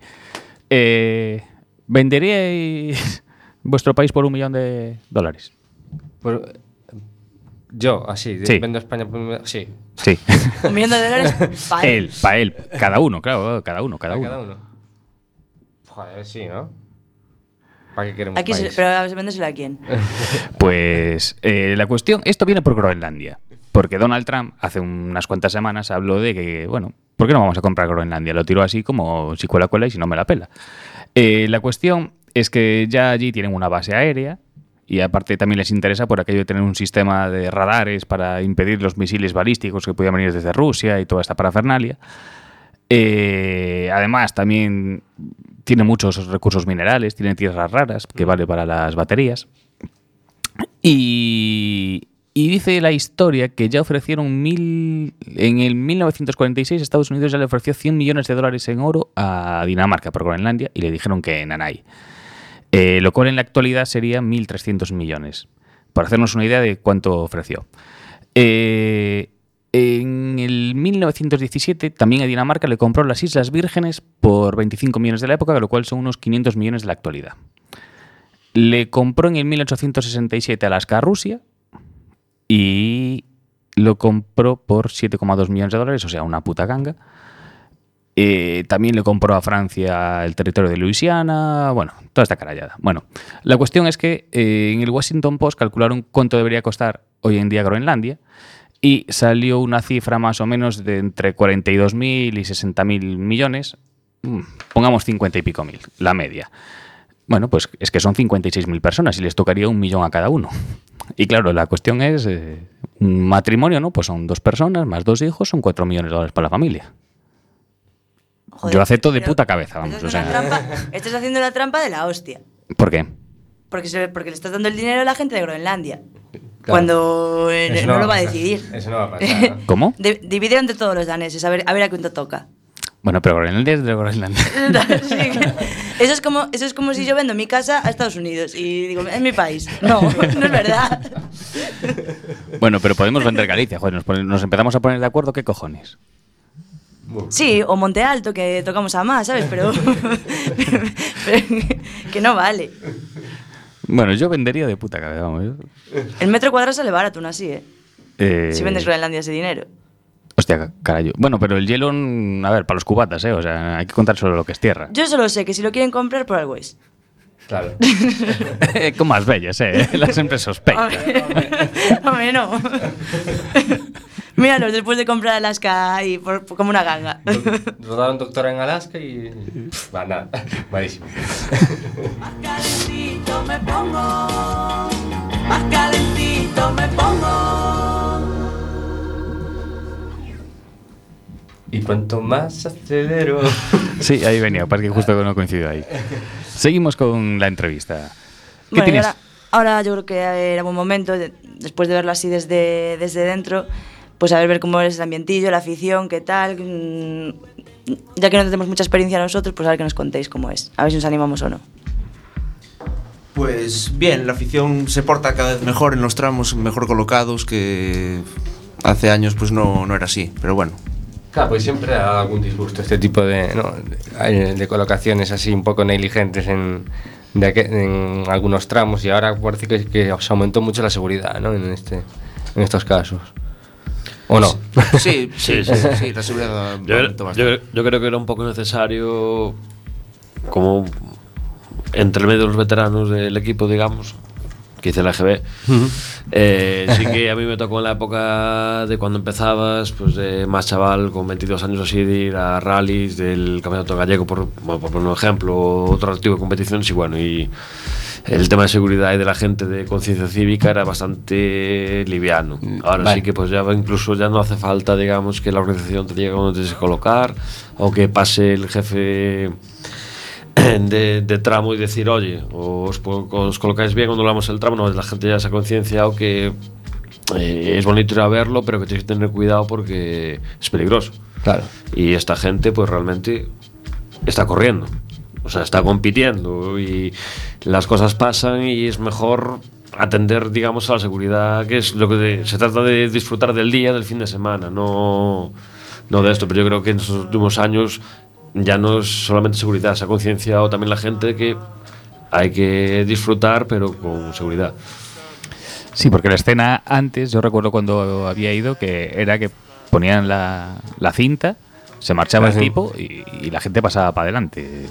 Eh, ¿Venderíais vuestro país por un millón de dólares? Por- yo, así, Sí. vendo España por un millón- Sí. Sí. Un millón de dólares para él, para él. Cada uno, claro, cada uno, cada uno. cada uno. Joder, sí, ¿no? ¿Para qué queremos Aquí se, país? pero a quién. Pues eh, la cuestión, esto viene por Groenlandia. Porque Donald Trump hace unas cuantas semanas habló de que, bueno, ¿por qué no vamos a comprar Groenlandia? Lo tiró así como si cuela cuela y si no me la pela. Eh, la cuestión es que ya allí tienen una base aérea y aparte también les interesa por aquello de tener un sistema de radares para impedir los misiles balísticos que podían venir desde Rusia y toda esta parafernalia. Eh, además, también tiene muchos recursos minerales, tiene tierras raras, que vale para las baterías. Y, y dice la historia que ya ofrecieron mil. En el 1946, Estados Unidos ya le ofreció 100 millones de dólares en oro a Dinamarca por Groenlandia y le dijeron que nanay. Eh, lo cual en la actualidad sería 1.300 millones. Para hacernos una idea de cuánto ofreció. Eh, en el 1917 también a Dinamarca le compró las Islas Vírgenes por 25 millones de la época, lo cual son unos 500 millones de la actualidad. Le compró en el 1867 Alaska a Rusia y lo compró por 7,2 millones de dólares, o sea, una puta ganga. Eh, también le compró a Francia el territorio de Luisiana, bueno, toda esta carallada. Bueno, la cuestión es que eh, en el Washington Post calcularon cuánto debería costar hoy en día Groenlandia y salió una cifra más o menos de entre 42.000 y 60.000 millones, Mm, pongamos 50 y pico mil, la media. Bueno, pues es que son 56.000 personas y les tocaría un millón a cada uno. Y claro, la cuestión es, eh, un matrimonio, ¿no? Pues son dos personas, más dos hijos, son 4 millones de dólares para la familia. Joder, Yo acepto de pero- puta cabeza, vamos. es O una sea, trampa- estás haciendo la trampa de la hostia. ¿Por qué? Porque, se- porque le estás dando el dinero a la gente de Groenlandia. Cuando eh, Eso no, no lo va a decidir. Eso no va a pasar, ¿no? ¿Cómo? De- divide entre todos los daneses, a ver, a ver a cuánto toca. Bueno, pero Groenlandia es de Groenlandia. Sí. Eso es, como, eso es como si yo vendo mi casa a Estados Unidos y digo, es mi país. No, no es verdad. bueno, pero podemos vender Galicia. Joder, nos, pone- nos empezamos a poner de acuerdo, ¿qué cojones? Sí, o Monte Alto, que tocamos a más, ¿sabes? Pero, pero que no vale. Bueno, yo vendería de puta cabeza, vamos. yo- El metro cuadrado sale barato aún así, ¿eh? Eh, Si vendes Groenlandia ese dinero. Hostia, carajo. Bueno, pero el hielo, a ver, para los cubatas, ¿eh? O sea, hay que contar solo lo que es tierra. Yo solo sé que si lo quieren comprar, por algo es. Claro. Con más bellas, ¿eh? Las siempre sospechan. Hombre, no. Míralos después de comprar Alaska y por, por- como una ganga. Rodaron doctora en Alaska y. Va, nada. Malísimo. calentito me pongo, más calentito me pongo. Y cuanto más acelero. Sí, ahí venía, parece que justo no coincido ahí. Seguimos con la entrevista. ¿Qué Bueno, tienes? ahora, ahora yo creo que era buen momento, de- después de verlo así desde, desde dentro, pues a ver, ver cómo es el ambientillo, la afición, qué tal. mm, Ya que no tenemos mucha experiencia nosotros, pues a ver que nos contéis cómo es. A ver si nos animamos o no. Pues bien, la afición se porta cada vez mejor en los tramos, mejor colocados, que hace años pues no, no era así, pero bueno. Claro, pues siempre ha dado algún disgusto este tipo de, ¿no? de, de colocaciones así un poco negligentes en, de aqu- en algunos tramos y ahora parece que, que se aumentó mucho la seguridad ¿no? en, este, en estos casos. ¿O no? Sí, sí, sí, sí, la seguridad Yo, yo- yo creo que era un poco necesario, como entre el medio de los veteranos del equipo, digamos, que hice la GB. eh, sí que a mí me tocó en la época de cuando empezabas, pues de más chaval, con 22 años así, de ir a rallies del Campeonato Gallego, por, bueno, por poner un ejemplo, otro tipo de competiciones, y bueno, y el tema de seguridad y de la gente de conciencia cívica era bastante liviano. Ahora vale. sí que pues ya incluso ya no hace falta, digamos, que la organización te diga dónde tienes que colocar o que pase el jefe de, de tramo y decir, oye, os, os colocáis bien cuando hablamos el tramo, no, la gente ya se ha concienciado que eh, es bonito ir a verlo, pero que tienes que tener cuidado porque es peligroso. Claro. Y esta gente, pues realmente está corriendo. O sea, está compitiendo y las cosas pasan y es mejor atender, digamos, a la seguridad, que es lo que de- se trata de disfrutar del día, del fin de semana, no, no de esto. Pero yo creo que en estos últimos años ya no es solamente seguridad, se ha concienciado también la gente que hay que disfrutar, pero con seguridad. Sí, porque la escena antes, yo recuerdo cuando había ido, que era que ponían la, la cinta, se marchaba el Ajá. tipo y, y la gente pasaba para adelante.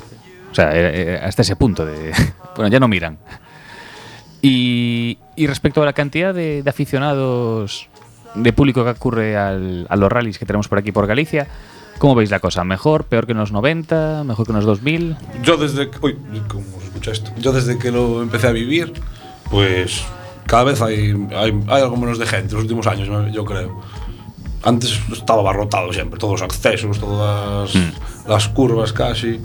O sea, era- era hasta ese punto de... Bueno, ya no miran. Y, y respecto a la cantidad de, de aficionados, de público que ocurre al- a los rallies que tenemos por aquí por Galicia, ¿cómo veis la cosa? ¿Mejor, peor que en los 90, mejor que en los 2000? Yo desde que, uy, ¿cómo esto? Yo desde que lo empecé a vivir, pues cada vez hay, hay, hay algo menos de gente los últimos años, yo creo. Antes estaba abarrotado siempre, todos los accesos, todas las curvas casi.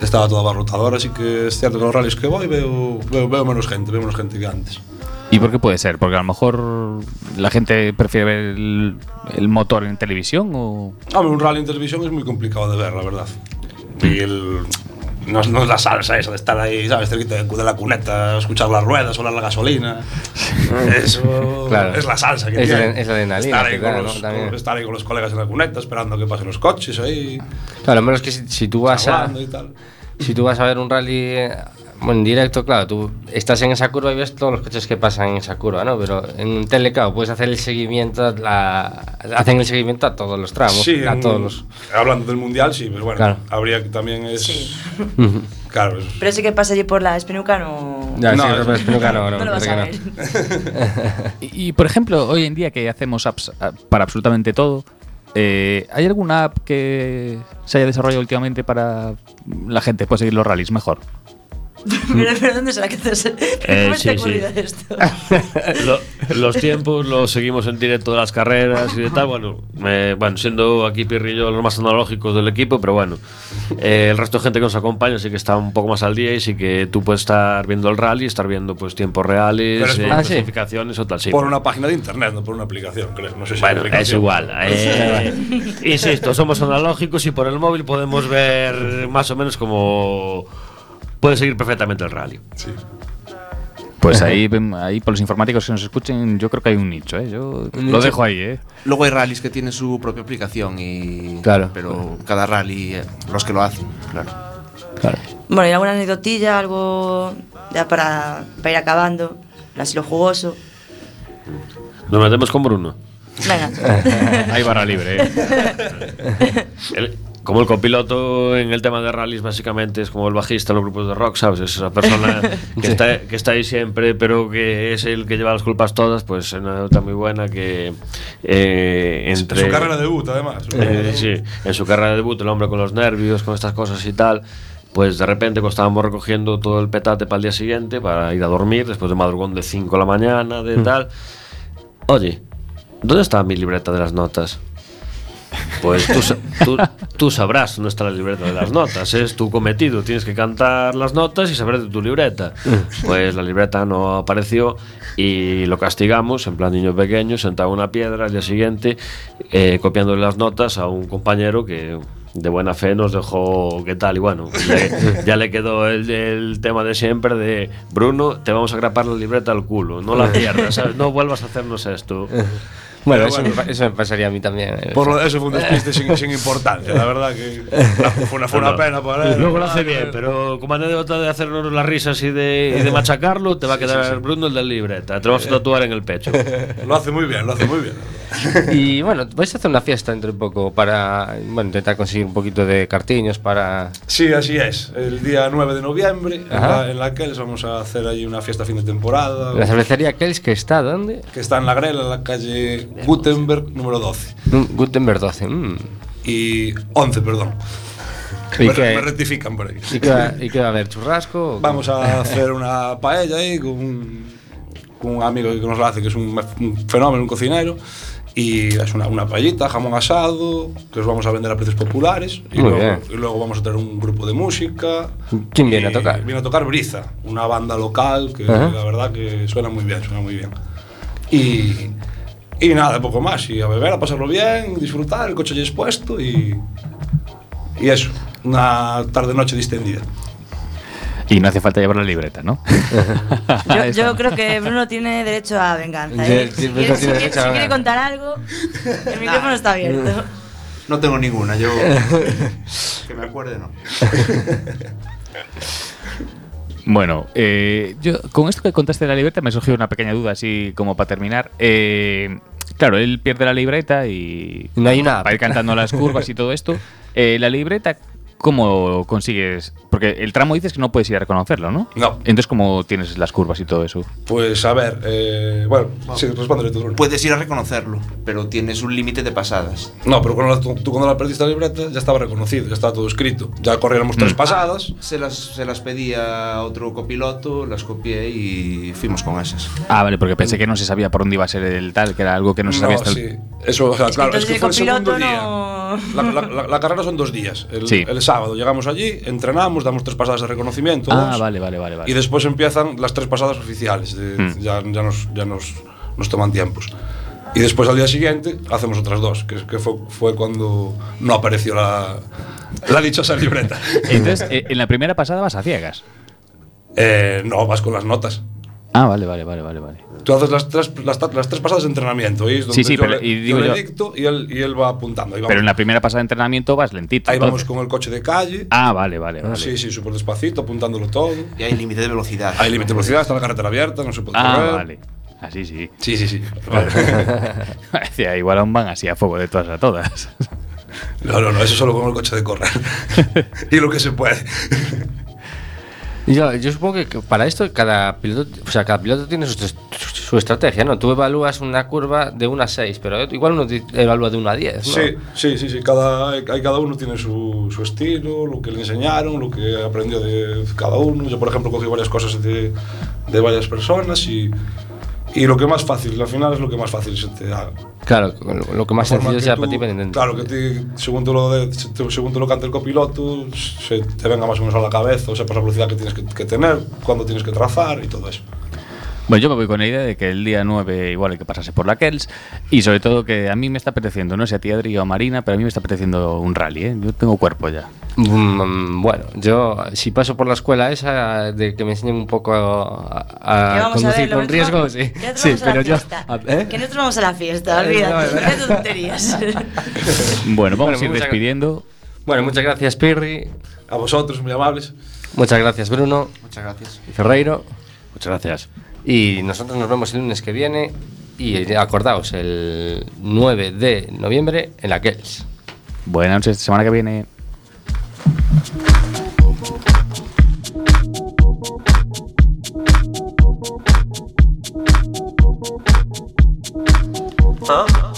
Estaba todo abarrotado. Ahora sí que es cierto que los rallies que voy veo, veo, veo menos gente, veo menos gente que antes. ¿Y por qué puede ser? ¿Porque a lo mejor la gente prefiere ver el, el motor en televisión o...? Hombre, un rally en televisión es muy complicado de ver, la verdad. Y el, no, es- no es la salsa esa de estar ahí, ¿sabes? Cerquita de, la cuneta, escuchar las ruedas, oler la gasolina. Eso Claro. es la salsa que Es tiene. es la adrenalina Estar ahí, con los, ¿no? También. con- estar ahí con los colegas en la cuneta, esperando que pasen los coches ahí, Claro, lo menos que si, si tú vas a. hablando y tal. Si tú vas a ver un rally eh, bueno, en directo, claro, tú estás en esa curva y ves todos los coches que pasan en esa curva, ¿no? Pero en tele, claro, puedes hacer el seguimiento, la, hacen el seguimiento a todos los tramos, Sí, a en- todos los... hablando del mundial, sí, pero bueno, Claro. habría que también es. Sí. Claro, es- Pero ese que pasa allí por la Espinuca no. Ya, No, sí, eso- pero es que nunca no, no, no lo vas a. Y, y, por ejemplo, hoy en día que hacemos apps ah, para absolutamente todo, eh, ¿hay alguna app que se haya desarrollado últimamente para la gente pueda seguir los rallies mejor? pero, pero ¿dónde será que te ¿Cómo Eh, sí, sí. esto? Lo- los tiempos los seguimos en directo de las carreras y de tal. Bueno, eh, bueno siendo aquí Pirri y yo los más analógicos del equipo, pero bueno, eh, el resto de gente que nos acompaña sí que está un poco más al día y sí que tú puedes estar viendo el rally, estar viendo pues tiempos reales, eh, por- Ah, sí. clasificaciones o tal. Sí, por una página de internet, no por una aplicación, creo. No sé si Bueno, es igual. eh, insisto, somos analógicos y por el móvil podemos ver más o menos como puede seguir perfectamente el rally. Sí. Pues ahí, ahí por los informáticos que nos escuchen, yo creo que hay un nicho, ¿eh? Yo Un lo nicho. dejo ahí, ¿eh? Luego hay rallies que tienen su propia aplicación y. Claro. Pero cada rally, eh, los que lo hacen, claro. Bueno, ¿y alguna anecdotilla? Algo ya para, para ir acabando. Así lo jugoso. Nos metemos con Bruno. Venga. Hay barra libre, ¿eh? Como el copiloto en el tema de rallies básicamente es como el bajista en los grupos de rock, ¿sabes? Es esa persona que, está, que está ahí siempre, pero que es el que lleva las culpas todas, pues una anécdota muy buena que eh, entre... En su carrera de debut, además. Eh, sí, en su carrera de debut, el hombre con los nervios, con estas cosas y tal, pues de repente cuando estábamos recogiendo todo el petate para el día siguiente, para ir a dormir, después de madrugón de 5 de la mañana, de tal, oye, ¿dónde está mi libreta de las notas? Pues tú, sa- tú, tú sabrás dónde está la libreta de las notas, es tu cometido, tienes que cantar las notas y saber de tu libreta. Pues la libreta no apareció y lo castigamos, en plan niño pequeño, sentado en una piedra al día siguiente, eh, copiándole las notas a un compañero que de buena fe nos dejó qué tal y bueno, le- ya le quedó el, el tema de siempre de Bruno, te vamos a grapar la libreta al culo, no la pierdas, ¿sabes? no vuelvas a hacernos esto. Bueno, eso, bueno. Me, eso me pasaría a mí también. eh, Por lo, eso fue un despiste sin, sin importancia, la verdad que fue una, fue una pena para él. Luego lo hace bien, pero como anécdota de hacernos las risas y de, y de machacarlo, te va a quedar Bruno el del libreta. Te lo vas a tatuar en el pecho. Lo hace muy bien, lo hace muy bien. Y bueno, vais a hacer una fiesta dentro de poco para bueno, intentar conseguir un poquito de cartiños para... Sí, así es. El día 9 de noviembre, en la, en la Kells, vamos a hacer ahí una fiesta fin de temporada. La cervecería Kells que está, ¿dónde? Que está en la Grela, en la calle Gutenberg, número 12. Mm, Gutenberg 12. mm. Y 11, perdón. ¿Y me, qué? me rectifican por ahí. ¿Y qué, va, y qué va a haber? ¿Churrasco? Vamos a hacer una paella ahí con un, con un amigo que nos la hace, que es un, un fenómeno, un cocinero. Y es una, una paellita, jamón asado, que os vamos a vender a precios populares. Y, Muy luego, bien. y luego vamos a tener un grupo de música. ¿Quién viene a tocar? Viene a tocar Briza, una banda local que Ajá. la verdad que suena muy bien, suena muy bien. Y, y nada, poco más. Y a beber, a pasarlo bien, disfrutar, el coche ya expuesto y, y eso. Una tarde-noche distendida. Y no hace falta llevar la libreta, ¿no? Yo, yo creo que Bruno tiene derecho a venganza. ¿eh? sí, Si quiere, si si contar algo, el micrófono está abierto. No tengo ninguna, yo. que me acuerde, no. Bueno, eh, yo con esto que contaste de la libreta me surgió una pequeña duda, así como para terminar. Eh, claro, él pierde la libreta y No hay app. para ir cantando las curvas y todo esto. Eh, la libreta, ¿cómo consigues? Porque el tramo dices que no puedes ir a reconocerlo, ¿no? No. Entonces, ¿cómo tienes las curvas y todo eso? Pues a ver, eh, bueno, sí, respóndele tú. Puedes ir a reconocerlo, pero tienes un límite de pasadas. No, pero cuando la- tú, tú cuando la perdiste la libreta ya estaba reconocido, ya estaba todo escrito. Ya corriéramos tres pasadas. Se las, se las pedí a otro copiloto, las copié y fuimos con esas. Ah, vale, porque pensé que no se sabía por dónde iba a ser el tal, que era algo que no se sabía hasta el- sí. Eso, o sea, Es claro, es entonces que el fue el segundo copiloto día. no- La, la- la- la carrera son dos días. El, Sí. el sábado llegamos allí, entrenamos, damos tres pasadas de reconocimiento. Ah, dos, vale, vale, vale, vale. Y después empiezan las tres pasadas oficiales. de- Hmm. Ya, ya, nos, ya nos, nos toman tiempos. Y después al día siguiente hacemos otras dos, que, que fue, fue cuando no apareció la, la dichosa libreta. Entonces, eh, en la primera pasada vas a ciegas. Eh, no, vas con las notas. Ah, vale, vale, vale, vale, vale. Tú haces las tres, las, las tres pasadas de entrenamiento. Y es donde Sí, sí, yo pero- le, y digo yo le yo- dicto y él, y él va apuntando. Ahí vamos, Pero en la primera pasada de entrenamiento vas lentito. ahí vamos entonces. con el coche de calle. Ah, vale, vale, vale. Sí, sí, súper despacito, apuntándolo todo. Y hay límite de velocidad. Hay límite de velocidad, está la carretera abierta, no se puede Ah, correr. vale. Así sí. Sí, sí, sí. Decía, igual aún van así a fuego de todas a todas. No, no, no, eso solo con el coche de correr. y lo que se puede. Yo, yo supongo que para esto cada piloto, o sea, cada piloto tiene su, su estrategia, ¿no? Tú evalúas una curva de 1 a 6, pero igual uno evalúa de 1 a 10, ¿no? Sí, sí, sí, sí. Cada, hay- cada uno tiene su, su estilo, lo que le enseñaron, lo que aprendió de cada uno. Yo, por ejemplo, cogí varias cosas de, de varias personas y, y lo que más fácil, al final es lo que más fácil se te haga. Claro, lo que máis sencillo sea para ti pendente. Claro, que ti, según tú lo, de, según tú lo cante el copiloto, se te venga máis ou menos a la cabeza, o sepas a velocidade que tienes que, que tener, cuando tienes que trazar e todo eso. Bueno, yo me voy con la idea de que el día 9 igual hay que pasarse por la Kells y sobre todo que a mí me está apeteciendo, no sé a ti Adri o a Marina, pero a mí me está apeteciendo un rally, ¿eh? Yo tengo cuerpo ya. Mm, bueno, yo si paso por la escuela esa de que me enseñen un poco a, a vamos a conducir ver, con riesgo, vamos- sí. Sí, vamos a la pero yo. ¿eh? Que nosotros vamos a la fiesta, olvídate. no, Qué tonterías. Bueno, vamos Bueno, a ir despidiendo. Bueno, muchas gracias, Pirri. A vosotros, muy amables. Muchas gracias, Bruno. Muchas gracias. Y Ferreiro. Muchas gracias. Y nosotros nos vemos el lunes que viene. Y eh, acordaos, el 9 de noviembre en la Kells. Buenas noches, semana que viene. Huh?